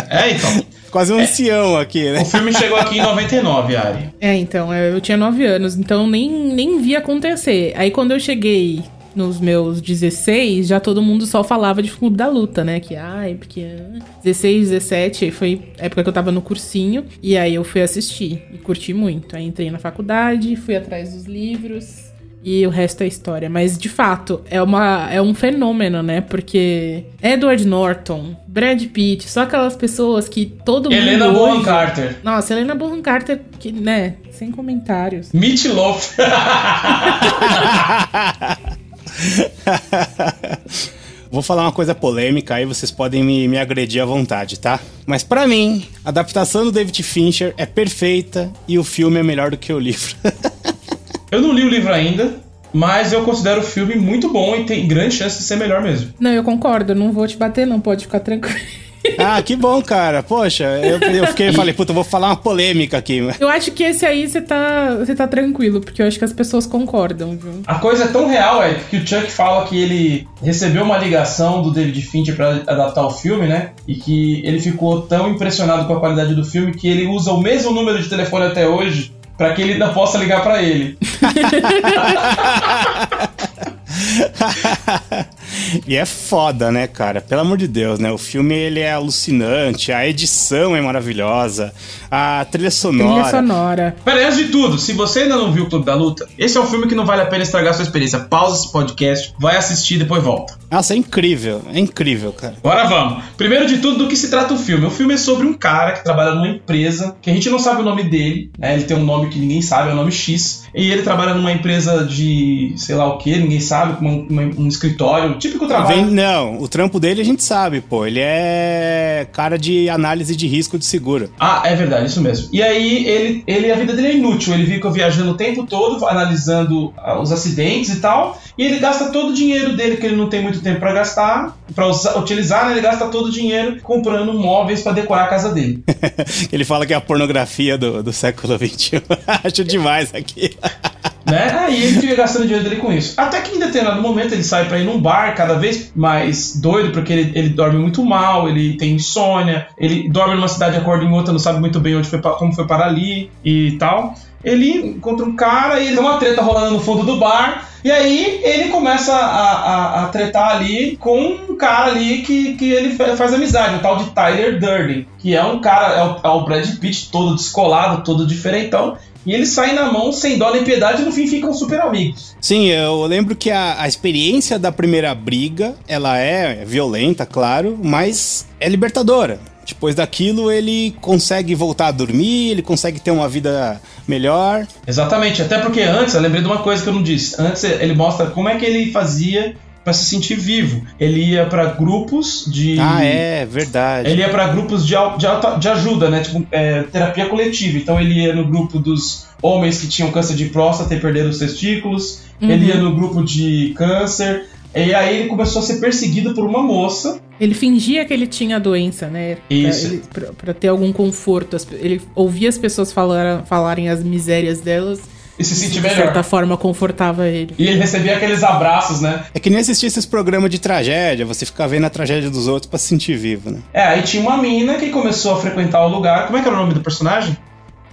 [SPEAKER 1] É, então.
[SPEAKER 3] Quase um ancião aqui, né?
[SPEAKER 1] O filme chegou aqui em 99, Ari.
[SPEAKER 2] É, então, eu tinha 9 anos, então nem, nem vi acontecer. Aí quando eu cheguei nos meus 16, já todo mundo só falava de Clube da Luta, né? Que, ai, porque... ah, 16, 17, aí foi a época que eu tava no cursinho, e aí eu fui assistir, e curti muito. Aí entrei na faculdade, fui atrás dos livros, E o resto é história. Mas, de fato, é, uma, é um fenômeno, né? Porque Edward Norton, Brad Pitt, só aquelas pessoas que todo mundo.
[SPEAKER 1] Helena. Bonham Carter.
[SPEAKER 2] Nossa, Helena Bonham Carter, que, né? Sem comentários.
[SPEAKER 1] Meat Loaf.
[SPEAKER 3] Vou falar uma coisa polêmica, aí vocês podem me, me agredir à vontade, tá? Mas para mim, a adaptação do David Fincher é perfeita e o filme é melhor do que o livro.
[SPEAKER 1] eu não li o livro ainda, mas eu considero o filme muito bom e tem grande chance de ser melhor mesmo.
[SPEAKER 2] Não, eu concordo, não vou te bater, não, pode ficar tranquilo.
[SPEAKER 3] Ah, que bom, cara. Poxa, eu, eu fiquei, falei, puta, eu vou falar uma polêmica aqui.
[SPEAKER 2] Eu acho que esse aí você tá, você tá tranquilo, porque eu acho que as pessoas concordam, viu?
[SPEAKER 1] A coisa é tão real, é que o Chuck fala que ele recebeu uma ligação do David Fincher para adaptar o filme, né? E que ele ficou tão impressionado com a qualidade do filme que ele usa o mesmo número de telefone até hoje para que ele ainda possa ligar para ele.
[SPEAKER 3] e é foda, né, cara? Pelo amor de Deus, né? O filme ele é alucinante, a edição é maravilhosa, a trilha sonora.
[SPEAKER 2] Trilha sonora.
[SPEAKER 1] Pera, antes de tudo, se você ainda não viu o Clube da Luta, esse é um filme que não vale a pena estragar a sua experiência. Pausa esse podcast, vai assistir e depois volta.
[SPEAKER 3] Nossa, é incrível, é incrível, cara.
[SPEAKER 1] Agora vamos. Primeiro de tudo, do que se trata o filme? O filme é sobre um cara que trabalha numa empresa, que a gente não sabe o nome dele, né? Ele tem um nome que ninguém sabe, é o nome X. E ele trabalha numa empresa de sei lá o que, ninguém sabe, um escritório, típico trabalho. Vem,
[SPEAKER 3] não, o trampo dele a gente sabe, pô. Ele é cara de análise de risco de seguro.
[SPEAKER 1] Ah, é verdade, isso mesmo. E aí ele, ele a vida dele é inútil, ele fica viajando o tempo todo, analisando ah, os acidentes e tal, e ele gasta todo o dinheiro dele que ele não tem muito tempo para gastar, para utilizar, né? Ele gasta todo o dinheiro comprando móveis para decorar a casa dele.
[SPEAKER 3] ele fala que é a pornografia do, do século XXI. Acho demais aqui.
[SPEAKER 1] Né? Aí ele fica gastando dinheiro dele com isso. Até que em determinado momento ele sai para ir num bar, cada vez mais doido, porque ele, ele dorme muito mal, ele tem insônia, ele dorme numa cidade, acorda em outra, não sabe muito bem onde foi, como foi para ali e tal. Ele encontra um cara e tem uma treta rolando no fundo do bar. E aí ele começa a, a, a, tretar ali com um cara ali que, que ele faz amizade, um tal de Tyler Durden, que é um cara, é o, é o Brad Pitt todo descolado, todo diferentão, e eles saem na mão sem dó nem piedade e no fim ficam super amigos.
[SPEAKER 3] Sim, eu lembro que a, a experiência da primeira briga, ela é violenta, claro, mas é libertadora. Depois daquilo, ele consegue voltar a dormir, ele consegue ter uma vida melhor.
[SPEAKER 1] Exatamente, até porque antes, eu lembrei de uma coisa que eu não disse. Antes ele mostra como é que ele fazia para se sentir vivo. Ele ia para grupos de.
[SPEAKER 3] Ah, é, verdade.
[SPEAKER 1] Ele ia para grupos de, de, de, ajuda, né? Tipo, é, terapia coletiva. Então ele ia no grupo dos homens que tinham câncer de próstata e perderam os testículos. Uhum. Ele ia no grupo de câncer. E aí ele começou a ser perseguido por uma moça.
[SPEAKER 2] Ele fingia que ele tinha doença, né?
[SPEAKER 1] Isso.
[SPEAKER 2] Pra, pra, pra ter algum conforto. Ele ouvia as pessoas falar, falarem as misérias delas
[SPEAKER 1] e se sentir melhor.
[SPEAKER 2] De certa forma, confortava ele.
[SPEAKER 1] E ele recebia aqueles abraços, né?
[SPEAKER 3] É que nem assistir esses programas de tragédia, você ficar vendo a tragédia dos outros para se sentir vivo, né?
[SPEAKER 1] É, aí tinha uma mina que começou a frequentar o lugar. Como é que era o nome do personagem?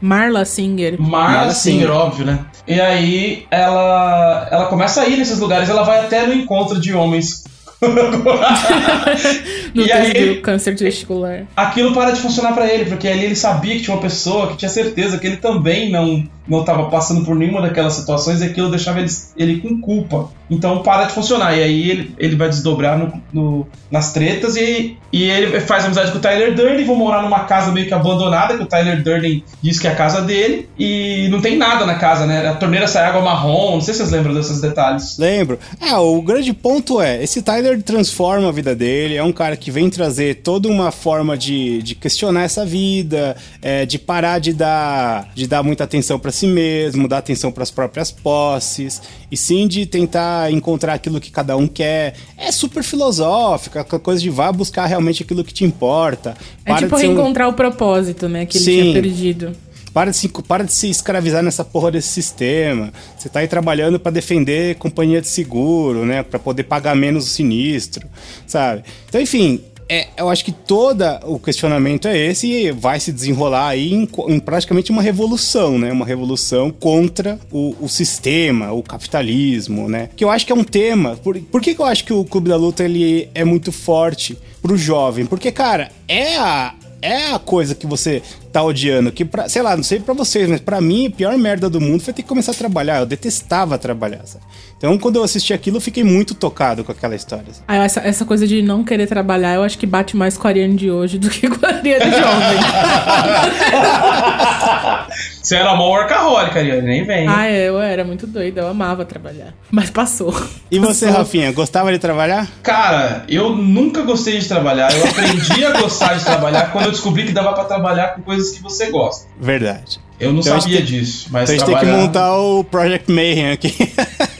[SPEAKER 2] Marla Singer.
[SPEAKER 1] Marla, Marla Singer, Singer, óbvio, né? E aí ela, ela começa a ir nesses lugares, ela vai até no encontro de homens
[SPEAKER 2] no e aí, do câncer testicular.
[SPEAKER 1] Aquilo para de funcionar para ele, porque ali ele sabia que tinha uma pessoa que tinha certeza que ele também não não estava passando por nenhuma daquelas situações e aquilo deixava ele, ele com culpa. Então para de funcionar. E aí ele, ele vai desdobrar no, no, nas tretas e, e ele faz amizade com o Tyler Durden. Vão morar numa casa meio que abandonada, que o Tyler Durden diz que é a casa dele. E não tem nada na casa, né? A torneira sai água marrom. Não sei se vocês lembram desses detalhes.
[SPEAKER 3] Lembro. É, o grande ponto é: esse Tyler transforma a vida dele. É um cara que vem trazer toda uma forma de, de questionar essa vida, é, de parar de dar, de dar muita atenção para si mesmo, dar atenção para as próprias posses, e sim de tentar encontrar aquilo que cada um quer. É super filosófica, aquela coisa de vá buscar realmente aquilo que te importa.
[SPEAKER 2] É tipo reencontrar um... o propósito, né, que ele sim. tinha perdido.
[SPEAKER 3] Para de, se, para de se escravizar nessa porra desse sistema. Você tá aí trabalhando para defender companhia de seguro, né? Para poder pagar menos o sinistro, sabe? Então, enfim, é, eu acho que todo o questionamento é esse e vai se desenrolar aí em, em praticamente uma revolução, né? Uma revolução contra o, o, sistema, o capitalismo, né? Que eu acho que é um tema. Por, por que, que eu acho que o Clube da Luta ele é muito forte pro jovem? Porque, cara, é a, é a coisa que você tá odiando? Que pra, sei lá, não sei pra vocês, mas pra mim a pior merda do mundo foi ter que começar a trabalhar. Eu detestava trabalhar, sabe? Então quando eu assisti aquilo, eu fiquei muito tocado com aquela história. sabe?
[SPEAKER 2] Ah, essa, essa coisa de não querer trabalhar, eu acho que bate mais com a Ariane de hoje do que com a Ariane jovem.
[SPEAKER 1] Você era mó workaholic, Ariane, nem vem.
[SPEAKER 2] ah, é, eu era muito doida, eu amava trabalhar. Mas passou.
[SPEAKER 3] E você,
[SPEAKER 2] Passou.
[SPEAKER 3] Rafinha, gostava de trabalhar?
[SPEAKER 1] Cara, eu nunca gostei de trabalhar. Eu aprendi a gostar de trabalhar quando eu descobri que dava pra trabalhar com coisas que você gosta.
[SPEAKER 3] Verdade.
[SPEAKER 1] Eu não
[SPEAKER 3] Então
[SPEAKER 1] sabia
[SPEAKER 3] tem-
[SPEAKER 1] disso, mas
[SPEAKER 3] Então a gente tem que
[SPEAKER 1] trabalhar-
[SPEAKER 3] montar o Project Mayhem aqui.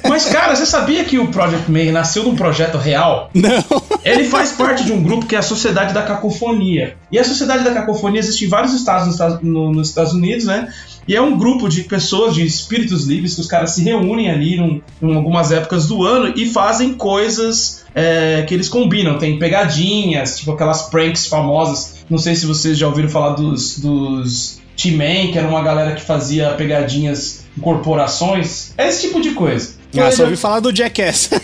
[SPEAKER 1] Mas cara, você sabia que o Project Mayhem nasceu num projeto real?
[SPEAKER 3] Não.
[SPEAKER 1] Ele faz parte de um grupo que é a Sociedade da Cacofonia. E a Sociedade da Cacofonia existe em vários estados nos Estados, Unidos, né? E é um grupo de pessoas, de espíritos livres, que os caras se reúnem ali em algumas épocas do ano e fazem coisas é, que eles combinam. Tem pegadinhas, tipo aquelas pranks famosas. Não sei se vocês já ouviram falar dos, dos T-Man, que era uma galera que fazia pegadinhas em corporações. É esse tipo de coisa.
[SPEAKER 3] Ah, só ouvi falar do Jackass.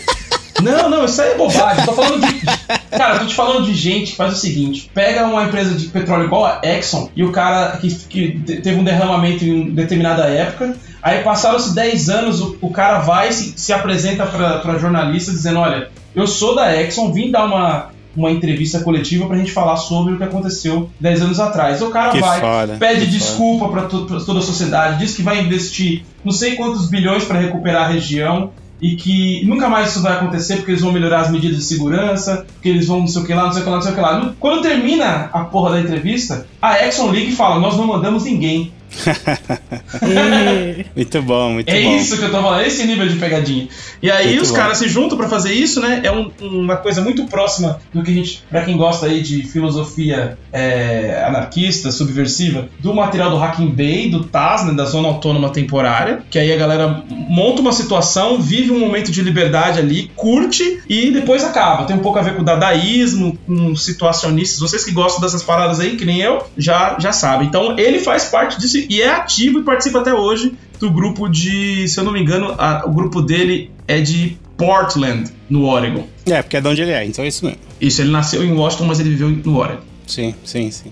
[SPEAKER 1] Não, não, isso aí é bobagem. Tô falando de. Cara, eu tô te falando de gente que faz o seguinte: pega uma empresa de petróleo igual a Exxon e o cara que, que te- teve um derramamento em determinada época. Aí passaram-se 10 anos, o, o cara vai e se, se apresenta pra jornalista dizendo: Olha, eu sou da Exxon, vim dar uma, uma entrevista coletiva pra gente falar sobre o que aconteceu 10 anos atrás. O cara
[SPEAKER 3] Que
[SPEAKER 1] vai,
[SPEAKER 3] foda,
[SPEAKER 1] pede desculpa pra, to- pra toda a sociedade, diz que vai investir não sei quantos bilhões pra recuperar a região e que nunca mais isso vai acontecer porque eles vão melhorar as medidas de segurança, porque eles vão não sei o que lá, não sei o que lá, não sei o que lá. Quando termina a porra da entrevista, a Exxon liga e fala: Nós não mandamos ninguém.
[SPEAKER 2] E-
[SPEAKER 3] Muito bom, muito
[SPEAKER 1] É
[SPEAKER 3] bom.
[SPEAKER 1] isso que eu tô falando, esse nível de pegadinha. E aí
[SPEAKER 3] Muito
[SPEAKER 1] os
[SPEAKER 3] bom.
[SPEAKER 1] caras se juntam pra fazer isso, né? É um- uma coisa muito próxima do que a gente, pra quem gosta aí de filosofia é, anarquista, subversiva, do material do Hacking Bay, do TAS, né, da Zona Autônoma Temporária, que aí a galera monta uma situação, vive um momento de liberdade ali, curte e depois acaba. Tem um pouco a ver com o dadaísmo, com situacionistas. Vocês que gostam dessas paradas aí, que nem eu, já, já sabem. Então ele faz parte disso e é ativo e participa até hoje do grupo de, se eu não me engano, a- o grupo dele é de Portland, no Oregon.
[SPEAKER 3] É, porque é de onde ele é, então é isso mesmo.
[SPEAKER 1] Isso, ele nasceu em Washington, mas ele viveu no Oregon.
[SPEAKER 3] Sim, sim, sim.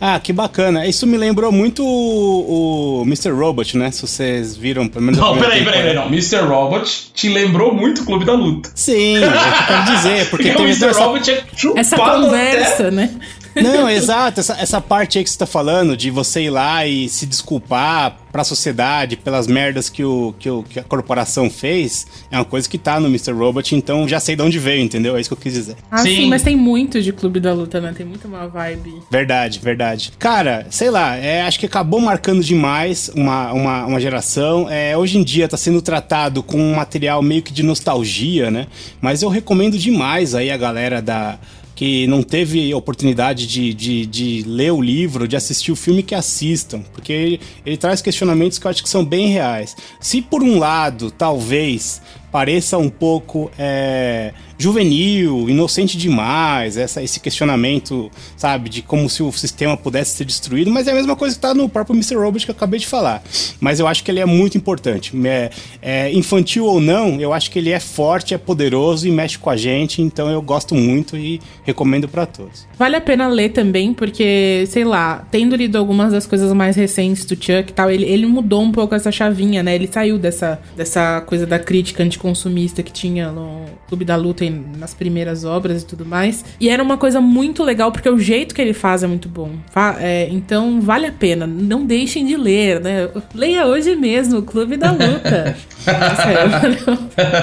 [SPEAKER 3] Ah, que bacana. Isso me lembrou muito o, o Mr. Robot, né? Se vocês viram, pelo menos.
[SPEAKER 1] Não, peraí, peraí, peraí, não. Mr. Robot te lembrou muito o Clube da Luta.
[SPEAKER 3] Sim, é o que eu quero dizer, porque
[SPEAKER 1] Porque o
[SPEAKER 3] tem
[SPEAKER 1] Mr.
[SPEAKER 3] essa,
[SPEAKER 1] Robot é chupado
[SPEAKER 2] Essa
[SPEAKER 1] até-
[SPEAKER 2] conversa, né?
[SPEAKER 3] Não, exato. Essa, essa parte aí que você tá falando, de você ir lá e se desculpar pra sociedade pelas merdas que, o, que, o, que a corporação fez, é uma coisa que tá no Mr. Robot, então já sei de onde veio, entendeu? É isso que eu quis dizer.
[SPEAKER 2] Ah,
[SPEAKER 1] Sim.
[SPEAKER 2] sim. mas tem muito de Clube da Luta, né? Tem muito uma vibe.
[SPEAKER 3] Verdade, verdade. Cara, sei lá, é, acho que acabou marcando demais uma, uma, uma geração. É, hoje em dia tá sendo tratado com um material meio que de nostalgia, né? Mas eu recomendo demais aí a galera da. Que não teve oportunidade de, de, de ler o livro, de assistir o filme, que assistam. Porque ele, ele traz questionamentos que eu acho que são bem reais. Se por um lado, talvez, pareça um pouco é, juvenil, inocente demais, essa, esse questionamento, sabe, de como se o sistema pudesse ser destruído, mas é a mesma coisa que tá no próprio Mr. Robot que eu acabei de falar. Mas eu acho que ele é muito importante. É, é, infantil ou não, eu acho que ele é forte, é poderoso e mexe com a gente, então eu gosto muito e recomendo pra todos.
[SPEAKER 2] Vale a pena ler também, porque, sei lá, tendo lido algumas das coisas mais recentes do Chuck e tal, ele, ele mudou um pouco essa chavinha, né? Ele saiu dessa, dessa coisa da crítica anticonsumista que tinha no Clube da Luta e nas primeiras obras e tudo mais. E era uma coisa muito legal, porque o jeito que ele faz é muito bom. Fa- é, então, vale a pena. Não deixem de ler, né? Leia hoje mesmo, o Clube da Luta.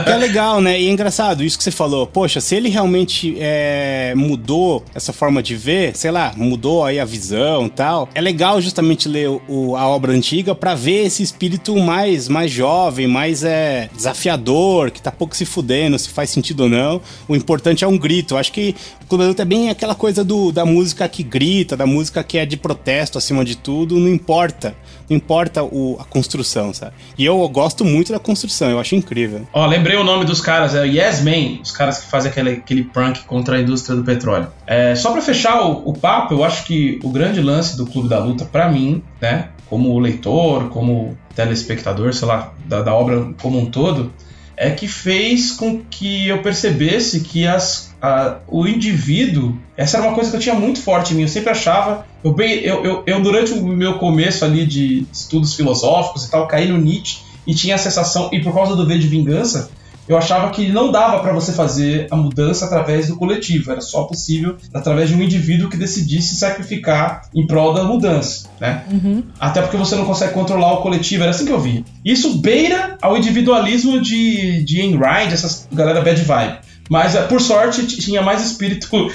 [SPEAKER 3] É legal, né? E é engraçado isso que você falou. Poxa, se ele realmente é, mudou essa forma de ver, sei lá, mudou aí a visão e tal, é legal justamente ler o- a obra antiga pra ver esse espírito mais, mais jovem, mais é, desafiador, que tá pouco se fudendo, se faz sentido ou não. O importante é um grito. Eu acho que o Clube da Luta é bem aquela coisa do, da música que grita, da música que é de protesto acima de tudo, não importa. Não importa o- a construção, sabe? E eu gosto muito da construção, eu acho incrível.
[SPEAKER 1] Ó, lembrei o nome dos caras, é Yes Man, os caras que fazem aquele, aquele prank contra a indústria do petróleo. É, só pra fechar o, o papo, eu acho que o grande lance do Clube da Luta, pra mim, né, como leitor, como telespectador, sei lá, da, da obra como um todo, é que fez com que eu percebesse que as, a, o indivíduo, essa era uma coisa que eu tinha muito forte em mim, eu sempre achava, eu, bem, eu, eu, eu durante o meu começo ali de estudos filosóficos e tal, caí no Nietzsche e tinha a sensação, e por causa do V de Vingança, eu achava que não dava para você fazer a mudança através do coletivo, era só possível através de um indivíduo que decidisse sacrificar em prol da mudança, né?
[SPEAKER 2] Uhum.
[SPEAKER 1] Até porque você não consegue controlar o coletivo, era assim que eu via. Isso beira ao individualismo de, de Ayn Rand, essas galera bad vibe. Mas, eh, por sorte, tinha mais espírito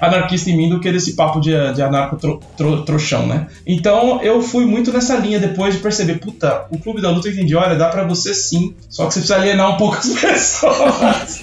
[SPEAKER 1] anarquista em mim do que desse papo de, de anarco-trouxão, né? Então, eu fui muito nessa linha depois de perceber, puta, o Clube da Luta eu entendi, olha, dá pra você sim, só que você precisa alienar um pouco as pessoas.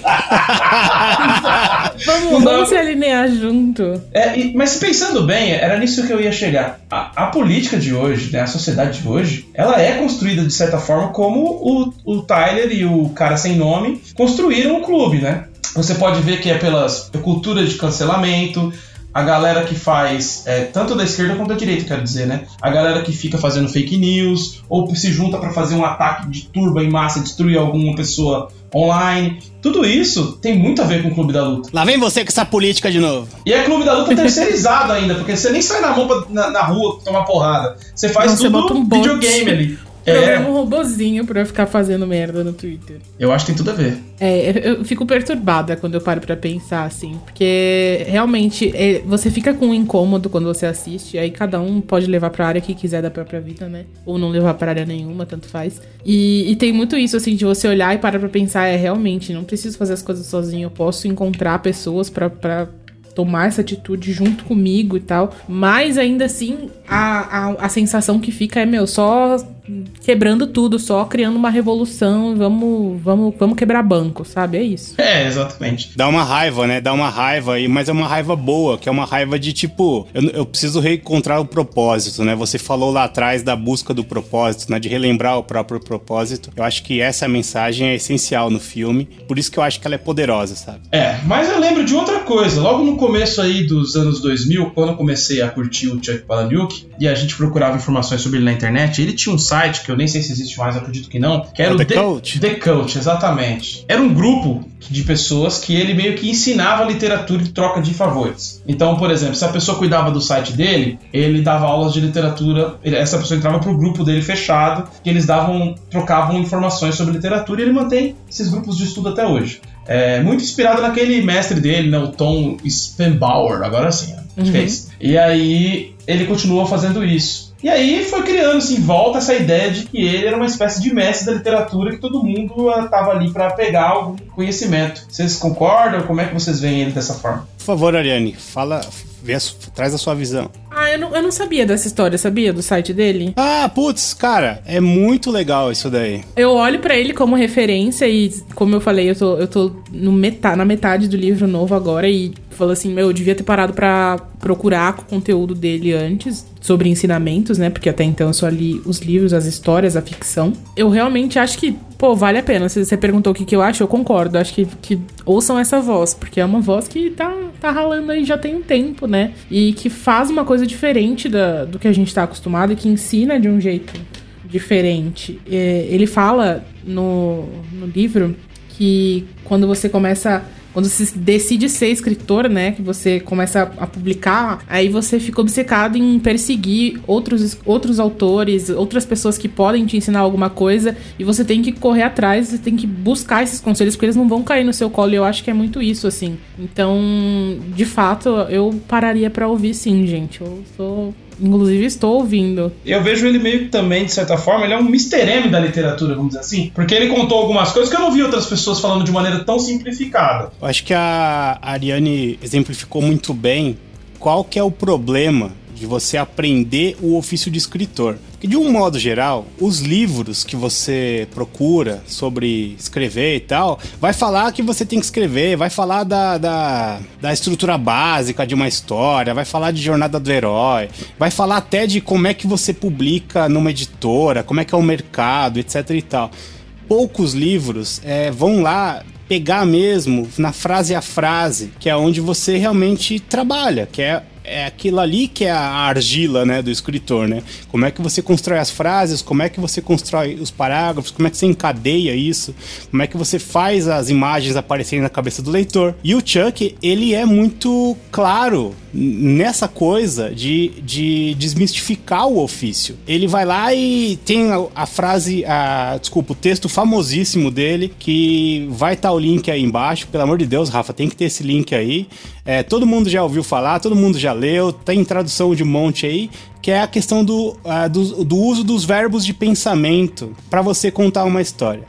[SPEAKER 2] vamos, vamos se alinear junto.
[SPEAKER 1] É, e, mas pensando bem, era nisso que eu ia chegar. A, a, política de hoje, né, a sociedade de hoje, ela é construída de certa forma como o, o Tyler e o cara sem nome construíram o clube clube, né? Você pode ver que é pelas cultura de cancelamento, a galera que faz, é, tanto da esquerda quanto da direita, quero dizer, né? A galera que fica fazendo fake news, ou se junta para fazer um ataque de turba em massa, destruir alguma pessoa online. Tudo isso tem muito a ver com o Clube da Luta.
[SPEAKER 3] Lá vem você com essa política de novo.
[SPEAKER 1] E é Clube da Luta terceirizado ainda, porque você nem sai na mão pra, na, na, rua tomar porrada. Você faz
[SPEAKER 2] Não,
[SPEAKER 1] tudo
[SPEAKER 2] você um
[SPEAKER 1] videogame ali.
[SPEAKER 2] Programa é. um robozinho pra ficar fazendo merda no Twitter.
[SPEAKER 1] Eu acho que tem tudo a ver.
[SPEAKER 2] É, eu fico perturbada quando eu paro pra pensar, assim. Porque realmente é, você fica com um incômodo quando você assiste. Aí cada um pode levar pra área que quiser da própria vida, né? Ou não levar pra área nenhuma, tanto faz. E, e tem muito isso, assim, de você olhar e parar pra pensar, é realmente, não preciso fazer as coisas sozinho. Eu posso encontrar pessoas pra, pra tomar essa atitude junto comigo e tal. Mas ainda assim, a, a, a sensação que fica é, meu, só quebrando tudo, só criando uma revolução, vamos, vamos, vamos quebrar banco, sabe? É isso.
[SPEAKER 1] É, exatamente.
[SPEAKER 3] Dá uma raiva, né? Dá uma raiva, mas é uma raiva boa, que é uma raiva de tipo, eu, eu preciso reencontrar o propósito, né? Você falou lá atrás da busca do propósito, né? De relembrar o próprio propósito. Eu acho que essa mensagem é essencial no filme, por isso que eu acho que ela é poderosa, sabe?
[SPEAKER 1] É, mas eu lembro de outra coisa. Logo no começo aí dos anos 2000, quando eu comecei a curtir o Chuck Palahniuk, e a gente procurava informações sobre ele na internet, ele tinha um site site, que eu nem sei se existe mais, acredito que não, que era
[SPEAKER 3] é
[SPEAKER 1] o
[SPEAKER 3] The, The Coach.
[SPEAKER 1] The Coach, exatamente. Era um grupo de pessoas que ele meio que ensinava literatura em troca de favores. Então, por exemplo, se a pessoa cuidava do site dele, ele dava aulas de literatura, essa pessoa entrava pro grupo dele fechado, e eles davam, trocavam informações sobre literatura e ele mantém esses grupos de estudo até hoje. É, muito inspirado naquele mestre dele, né, o Tom Spenbauer, agora sim, acho uhum. que é uhum. isso. E aí ele continua fazendo isso. E aí foi criando assim, em volta essa ideia de que ele era uma espécie de mestre da literatura que todo mundo estava ali para pegar algum conhecimento. Vocês concordam? Como é que vocês veem ele dessa forma?
[SPEAKER 3] Por favor, Ariane, fala, vê traz a sua visão.
[SPEAKER 2] Ah, eu não, eu não sabia dessa história, sabia? Do site dele?
[SPEAKER 3] Ah, putz, cara, é muito legal isso daí.
[SPEAKER 2] Eu olho para ele como referência e, como eu falei, eu tô, eu tô no meta, na metade do livro novo agora e falo assim, meu, eu devia ter parado para procurar o conteúdo dele antes sobre ensinamentos, né? Porque até então eu só li os livros, as histórias, a ficção. Eu realmente acho que, pô, vale a pena. Se você perguntou o que, que eu acho, eu concordo. Acho que, que ouçam essa voz, porque é uma voz que tá, tá ralando aí já tem um tempo, né? E que faz uma coisa diferente da, do que a gente tá acostumado e que ensina de um jeito diferente. É, ele fala no, no livro que quando você começa quando você decide ser escritor, né, que você começa a publicar, aí você fica obcecado em perseguir outros, outros autores, outras pessoas que podem te ensinar alguma coisa, e você tem que correr atrás, você tem que buscar esses conselhos, porque eles não vão cair no seu colo, e eu acho que é muito isso, assim. Então, de fato, eu pararia para ouvir sim, gente. Eu sou Inclusive, estou ouvindo.
[SPEAKER 1] Eu vejo ele meio que também, de certa forma, ele é um Mr. M da literatura, vamos dizer assim. Porque ele contou algumas coisas que eu não vi outras pessoas falando de maneira tão simplificada.
[SPEAKER 3] Eu acho que a Ariane exemplificou muito bem qual que é o problema de você aprender o ofício de escritor. Porque, de um modo geral, os livros que você procura sobre escrever e tal, vai falar que você tem que escrever, vai falar da, da, da estrutura básica de uma história, vai falar de jornada do herói, vai falar até de como é que você publica numa editora, como é que é o mercado, etc e tal. Poucos livros é, vão lá pegar mesmo na frase a frase, que é onde você realmente trabalha, que é é aquilo ali que é a argila, né, do escritor, né? Como é que você constrói as frases, como é que você constrói os parágrafos, como é que você encadeia isso, como é que você faz as imagens aparecerem na cabeça do leitor. E o Chuck, ele é muito claro nessa coisa de, de desmistificar o ofício. Ele vai lá e tem a, a frase, a, desculpa, o texto famosíssimo dele, que vai estar tá o link aí embaixo. Pelo amor de Deus, Rafa, tem que ter esse link aí. É, todo mundo já ouviu falar, todo mundo já leu, tem tradução de monte aí, que é a questão do, uh, do, do uso dos verbos de pensamento para você contar uma história.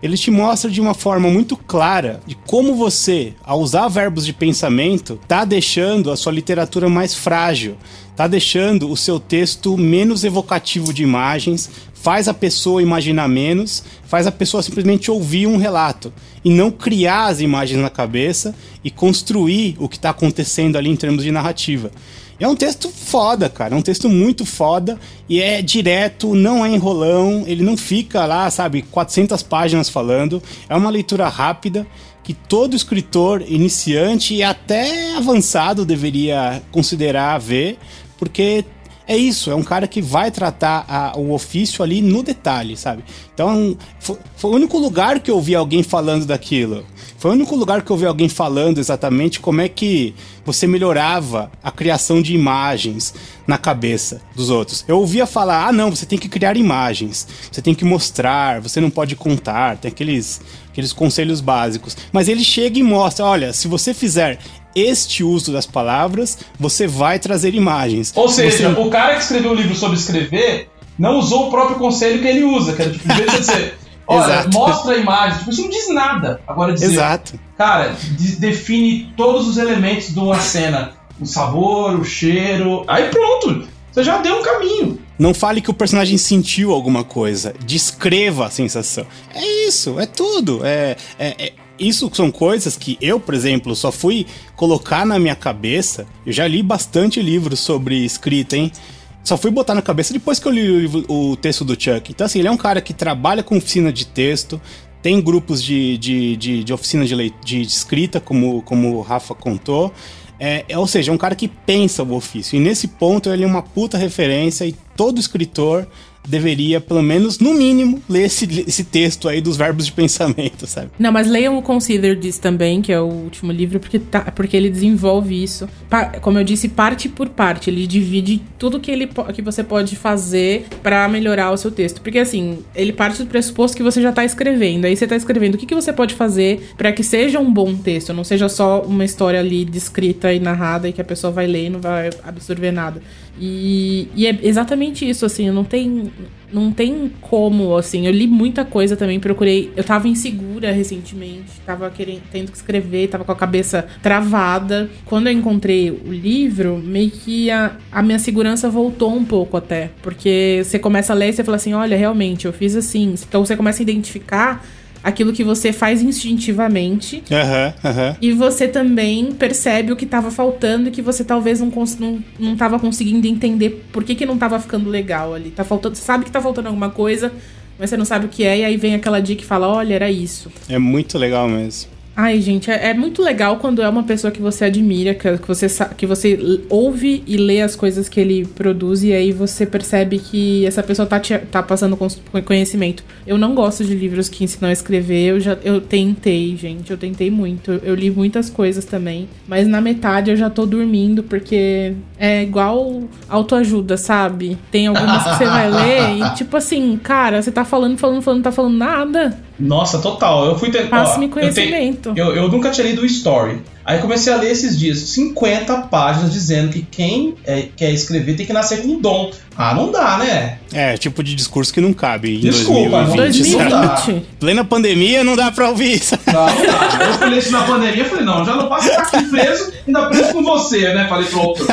[SPEAKER 3] Ele te mostra de uma forma muito clara de como você, ao usar verbos de pensamento, tá deixando a sua literatura mais frágil, tá deixando o seu texto menos evocativo de imagens, faz a pessoa imaginar menos, faz a pessoa simplesmente ouvir um relato e não criar as imagens na cabeça e construir o que está acontecendo ali em termos de narrativa. É um texto foda, cara. É um texto muito foda e é direto, não é enrolão, ele não fica lá, sabe, 400 páginas falando. É uma leitura rápida que todo escritor iniciante e até avançado deveria considerar ver, porque é isso, é um cara que vai tratar a, o ofício ali no detalhe, sabe? Então, foi, foi, o único lugar que eu vi alguém falando daquilo. Foi o único lugar que eu vi alguém falando exatamente como é que você melhorava a criação de imagens na cabeça dos outros. Eu ouvia falar: ah, não, você tem que criar imagens, você tem que mostrar, você não pode contar, tem aqueles, aqueles conselhos básicos. Mas ele chega e mostra: olha, se você fizer este uso das palavras, você vai trazer imagens.
[SPEAKER 1] Ou seja,
[SPEAKER 3] você...
[SPEAKER 1] o cara que escreveu o livro sobre escrever não usou o próprio conselho que ele usa, que era tipo, de dizer, olha, Exato. mostra a imagem, tipo, isso não diz nada. Agora dizer,
[SPEAKER 3] Exato.
[SPEAKER 1] cara, de, define todos os elementos de uma cena, o sabor, o cheiro, aí pronto, você já deu um caminho.
[SPEAKER 3] Não fale que o personagem sentiu alguma coisa. Descreva a sensação. É isso, é tudo. É, é, é isso são coisas que eu, por exemplo, só fui colocar na minha cabeça. Eu já li bastante livros sobre escrita, hein? Só fui botar na cabeça depois que eu li o, livro, o texto do Chuck. Então, assim, ele é um cara que trabalha com oficina de texto, tem grupos de, de, de, de oficina de, leit de escrita, como, como o Rafa contou. É, é, ou seja, é um cara que pensa o ofício. E nesse ponto ele é uma puta referência e todo escritor deveria, pelo menos, no mínimo, ler esse, esse texto aí dos verbos de pensamento, sabe?
[SPEAKER 2] Não, mas leiam o Consider This também, que é o último livro, porque, tá, porque ele desenvolve isso. Como eu disse, parte por parte. Ele divide tudo que, ele, que você pode fazer para melhorar o seu texto. Porque, assim, ele parte do pressuposto que você já tá escrevendo. Aí você tá escrevendo o que, que você pode fazer para que seja um bom texto, não seja só uma história ali descrita e narrada e que a pessoa vai ler e não vai absorver nada. E, e, é exatamente isso, assim, não tem, não tem como, assim, eu li muita coisa também, procurei, eu tava insegura recentemente, tava querendo, tendo que escrever, tava com a cabeça travada. Quando eu encontrei o livro, meio que a, a minha segurança voltou um pouco até, porque você começa a ler e você fala assim, olha, realmente, eu fiz assim, então você começa a identificar aquilo que você faz instintivamente.
[SPEAKER 3] Uhum, uhum.
[SPEAKER 2] E você também percebe o que estava faltando e que você talvez não, não, não tava conseguindo entender por que, que não estava ficando legal ali. Tá faltando, você sabe que tá faltando alguma coisa, mas você não sabe o que é, e aí vem aquela dica que fala: olha, era isso.
[SPEAKER 3] É muito legal mesmo.
[SPEAKER 2] Ai, gente, é, é, muito legal quando é uma pessoa que você admira, que, que, você, que você ouve e lê as coisas que ele produz e aí você percebe que essa pessoa tá, te, tá passando com conhecimento. Eu não gosto de livros que ensinam a escrever, eu já eu tentei, gente, eu tentei muito. Eu, eu li muitas coisas também, mas na metade eu já tô dormindo porque é igual autoajuda, sabe? Tem algumas que você vai ler e tipo assim, cara, você tá falando, falando, falando, não tá falando nada.
[SPEAKER 1] Nossa, total. Eu fui
[SPEAKER 2] ter. Passe-me conhecimento.
[SPEAKER 1] Eu, te, eu, eu, nunca tinha lido o Story. Aí comecei a ler esses dias 50 páginas dizendo que quem é, quer escrever tem que nascer com dom. Ah, não dá, né?
[SPEAKER 3] É, tipo de discurso que não cabe em
[SPEAKER 2] Desculpa, 2020. 2020.
[SPEAKER 3] Plena pandemia não dá pra ouvir isso.
[SPEAKER 1] Não, não dá. Eu falei isso na pandemia, falei, não, já não posso ficar aqui preso, ainda preso com você, né? Falei pro outro.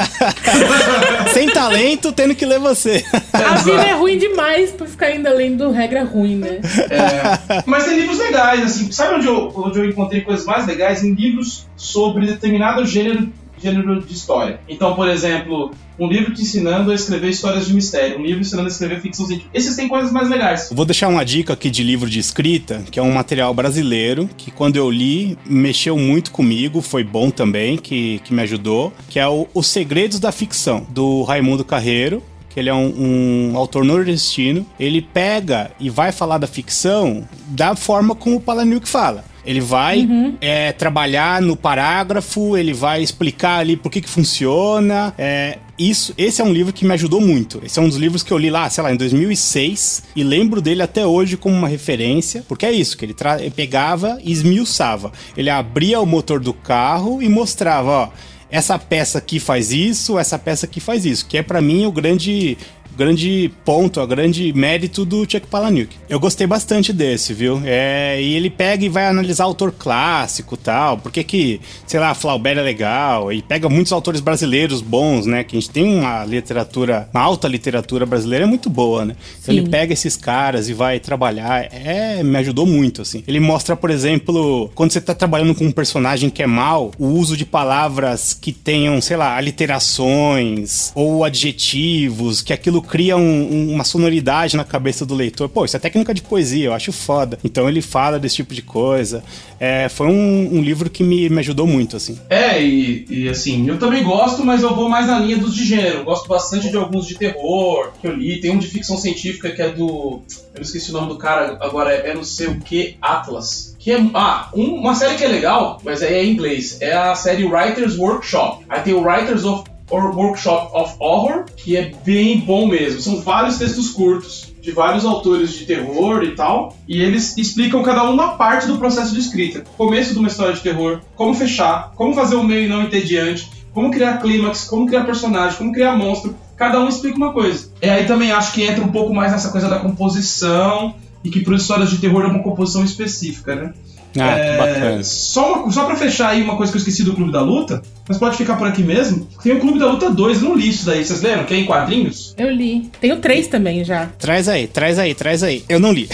[SPEAKER 3] Sem talento, tendo que ler você.
[SPEAKER 2] A vida é ruim demais pra ficar ainda lendo regra ruim, né?
[SPEAKER 1] É. Mas tem livros legais, assim. Sabe onde eu, onde eu encontrei coisas mais legais? Em livros sobre determinado gênero gênero de história. Então, por exemplo, um livro te ensinando a escrever histórias de mistério, um livro ensinando a escrever ficção científica. Esses têm coisas mais legais.
[SPEAKER 3] Vou deixar uma dica aqui de livro de escrita, que é um material brasileiro, que quando eu li, mexeu muito comigo, foi bom também, que, que me ajudou, que é o Os Segredos da Ficção, do Raimundo Carreiro que ele é um, um, autor nordestino, ele pega e vai falar da ficção da forma como o Palahniuk fala. Ele vai uhum. é, trabalhar no parágrafo, ele vai explicar ali por que, que funciona. É, isso, esse é um livro que me ajudou muito. Esse é um dos livros que eu li lá, sei lá, em 2006 e lembro dele até hoje como uma referência, porque é isso que ele, ele pegava e esmiuçava. Ele abria o motor do carro e mostrava, ó, essa peça aqui faz isso, essa peça aqui faz isso, que é para mim o grande grande ponto, o grande mérito do Chuck Palahniuk. Eu gostei bastante desse, viu? É, e ele pega e vai analisar autor clássico tal, porque que, sei lá, Flaubert é legal, e pega muitos autores brasileiros bons, né? Que a gente tem uma literatura, uma alta literatura brasileira é muito boa, né? Então ele pega esses caras e vai trabalhar, é, me ajudou muito, assim. Ele mostra, por exemplo, quando você tá trabalhando com um personagem que é mal, o uso de palavras que tenham, sei lá, aliterações ou adjetivos, que aquilo cria um, uma sonoridade na cabeça do leitor. Pô, isso é técnica de poesia, eu acho foda. Então ele fala desse tipo de coisa. É, foi um, um, livro que me, me ajudou muito, assim.
[SPEAKER 1] É, e, e, assim, eu também gosto, mas eu vou mais na linha dos de gênero. Gosto bastante de alguns de terror que eu li. Tem um de ficção científica que é do. Eu esqueci o nome do cara, agora é, é não sei o que, Atlas. Que é, ah, um, uma série que é legal, mas aí é em inglês. É a série Writers Workshop. Aí tem o Writers of Workshop of Horror, que é bem bom mesmo. São vários textos curtos de vários autores de terror e tal, e eles explicam cada um uma parte do processo de escrita. Começo de uma história de terror, como fechar, como fazer o meio não entediante, como criar clímax, como criar personagem, como criar monstro. Cada um explica uma coisa. E aí também acho que entra um pouco mais nessa coisa da composição e que para histórias de terror é uma composição específica, né?
[SPEAKER 3] Ah, é, bacana.
[SPEAKER 1] Só, só pra fechar aí uma coisa que eu esqueci do Clube da Luta, mas pode ficar por aqui mesmo. Tem o Clube da Luta 2, não li isso daí, vocês lembram? Que é em quadrinhos?
[SPEAKER 2] Eu li. Tem o 3 também já.
[SPEAKER 3] Traz aí, traz aí, traz aí. Eu não li.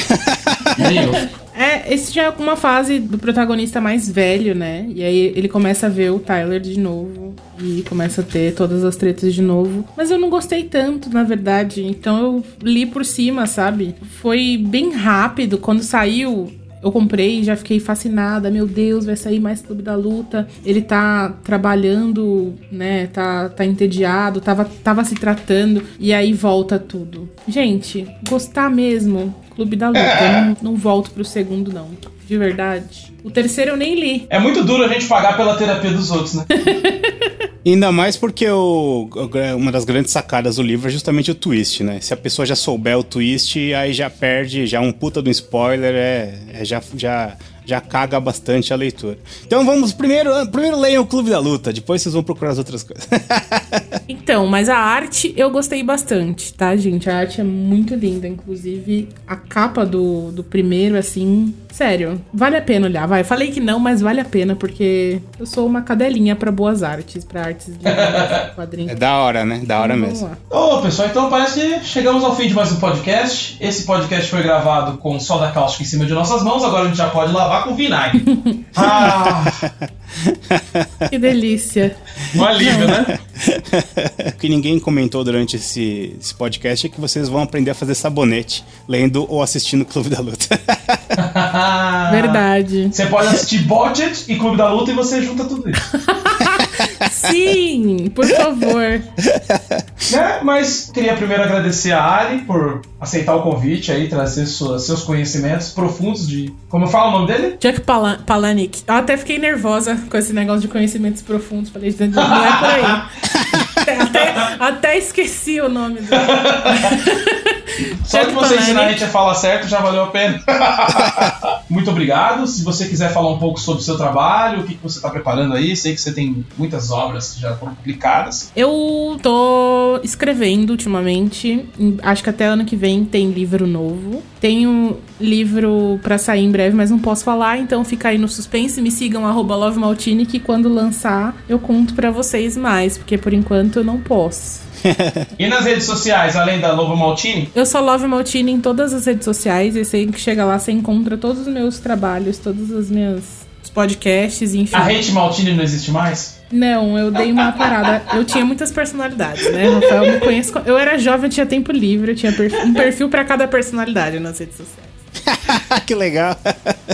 [SPEAKER 2] É, esse já é uma fase do protagonista mais velho, né? E aí ele começa a ver o Tyler de novo e começa a ter todas as tretas de novo. Mas eu não gostei tanto, na verdade. Então eu li por cima, sabe? Foi bem rápido. Quando saiu, eu comprei e já fiquei fascinada. Meu Deus, vai sair mais Clube da Luta. Ele tá trabalhando, né? Tá, tá entediado, tava, tava se tratando. E aí volta tudo. Gente, gostar mesmo. Clube da Luta. É. Não, não volto pro segundo, não. De verdade. O terceiro eu nem li.
[SPEAKER 1] É muito duro a gente pagar pela terapia dos outros, né?
[SPEAKER 3] Ainda mais porque o, uma das grandes sacadas do livro é justamente o twist, né? Se a pessoa já souber o twist, aí já perde, já um puta do spoiler, é, é já, já já caga bastante a leitura. Então vamos, primeiro, primeiro leiam o Clube da Luta, depois vocês vão procurar as outras coisas.
[SPEAKER 2] então, mas a arte eu gostei bastante, tá, gente? A arte é muito linda, inclusive a capa do, do primeiro, assim, sério, vale a pena olhar, vai. Falei que não, mas vale a pena, porque eu sou uma cadelinha para boas artes, para artes lindas,
[SPEAKER 3] quadrinhos. É da hora, né? Da hora então, mesmo.
[SPEAKER 1] Ô, oh, pessoal, então parece que chegamos ao fim de mais um podcast. Esse podcast foi gravado com soda cáustica em cima de nossas mãos, agora a gente já pode lavar lavar com vinagre. ah!
[SPEAKER 2] Que delícia.
[SPEAKER 1] Um alívio, né?
[SPEAKER 3] O que ninguém comentou durante esse, esse, podcast é que vocês vão aprender a fazer sabonete lendo ou assistindo Clube da Luta.
[SPEAKER 2] Verdade.
[SPEAKER 1] Você pode assistir Budget e Clube da Luta e você junta tudo isso.
[SPEAKER 2] Sim, por favor.
[SPEAKER 1] Né? Mas queria primeiro agradecer a Ari por aceitar o convite aí, trazer suas, seus conhecimentos profundos de. Como fala o nome dele?
[SPEAKER 2] Chuck Pal. Eu até fiquei nervosa com esse negócio de conhecimentos profundos. Falei, não é por aí. até, até, esqueci o nome dele.
[SPEAKER 1] Só que você ensinar a gente a falar certo já valeu a pena. Muito obrigado. Se você quiser falar um pouco sobre o seu trabalho, o que, que você está preparando aí, sei que você tem muitas obras que já foram publicadas.
[SPEAKER 2] Eu tô escrevendo ultimamente. Acho que até ano que vem tem livro novo. Tenho livro para sair em breve, mas não posso falar, então fica aí no suspense. Me sigam @lovemaltini que quando lançar eu conto para vocês mais, porque por enquanto eu não posso
[SPEAKER 1] e nas redes sociais, além da Love Maltini?
[SPEAKER 2] Eu sou Love Maltini em todas as redes sociais. E sei que chega lá, você encontra todos os meus trabalhos, todas as minhas os podcasts, enfim.
[SPEAKER 1] A Hate Maltini não existe mais?
[SPEAKER 2] Não, eu dei uma parada. Eu tinha muitas personalidades, né? Rafael me conhece. Eu era jovem, eu tinha tempo livre, eu tinha um perfil para cada personalidade nas redes sociais.
[SPEAKER 3] que legal.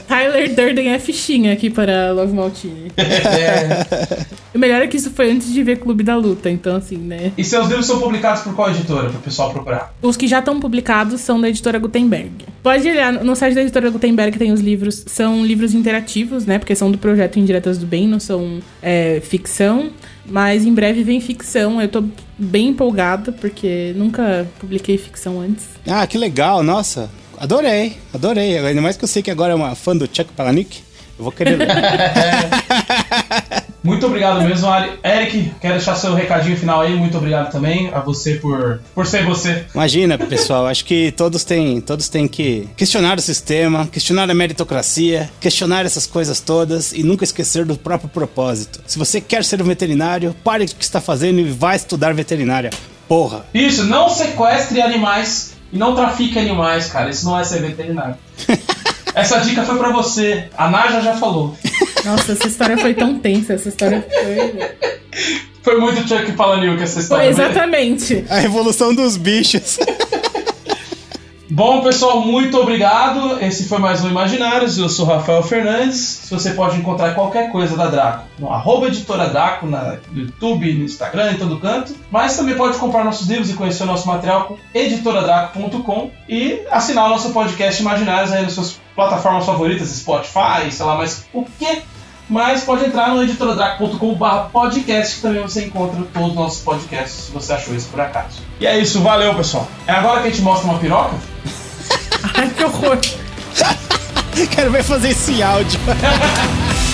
[SPEAKER 2] Tyler Durden é fichinha aqui para Love Maltini. É. O melhor é que isso foi antes de ver Clube da Luta, então assim, né?
[SPEAKER 1] E seus livros são publicados por qual editora, para o pessoal procurar?
[SPEAKER 2] Os que já estão publicados são da editora Gutenberg. Pode olhar no site da editora Gutenberg tem os livros, são livros interativos, né? Porque são do projeto Indiretas do Bem, não são é, ficção. Mas em breve vem ficção. Eu tô bem empolgada, porque nunca publiquei ficção antes.
[SPEAKER 3] Ah, que legal, nossa. Adorei, adorei. Ainda mais que eu sei que agora é uma fã do Chuck Palahniuk. Eu vou querer ler.
[SPEAKER 1] Muito obrigado mesmo, Ari. Eric, quero deixar seu recadinho final aí. Muito obrigado também a você por, por ser você.
[SPEAKER 3] Imagina, pessoal. Acho que todos têm, todos têm que questionar o sistema, questionar a meritocracia, questionar essas coisas todas e nunca esquecer do próprio propósito. Se você quer ser um veterinário, pare o que está fazendo e vá estudar veterinária. Porra.
[SPEAKER 1] Isso, não sequestre animais e não trafique animais, cara. Isso não é ser veterinário. Essa dica foi para você. A Naja já falou.
[SPEAKER 2] Nossa, essa história foi tão tensa. Essa história foi.
[SPEAKER 1] Foi muito Chuck Palahniuk essa história.
[SPEAKER 2] Foi exatamente.
[SPEAKER 3] A revolução dos bichos.
[SPEAKER 1] Bom, pessoal, muito obrigado. Esse foi mais um Imaginários. Eu sou Rafael Fernandes. Você pode encontrar qualquer coisa da Draco no arroba editora Draco, no YouTube, no Instagram, em todo canto. Mas também pode comprar nossos livros e conhecer o nosso material com editoradraco.com e assinar o nosso podcast Imaginários aí nas suas plataformas favoritas, Spotify, sei lá mais o que. Mas pode entrar no editoradraco.com.br podcast, que também você encontra todos os nossos podcasts, se você achou isso por acaso. E é isso, valeu pessoal. É agora que a gente mostra uma piroca?
[SPEAKER 2] Ai, que horror!
[SPEAKER 3] Quero ver fazer esse áudio.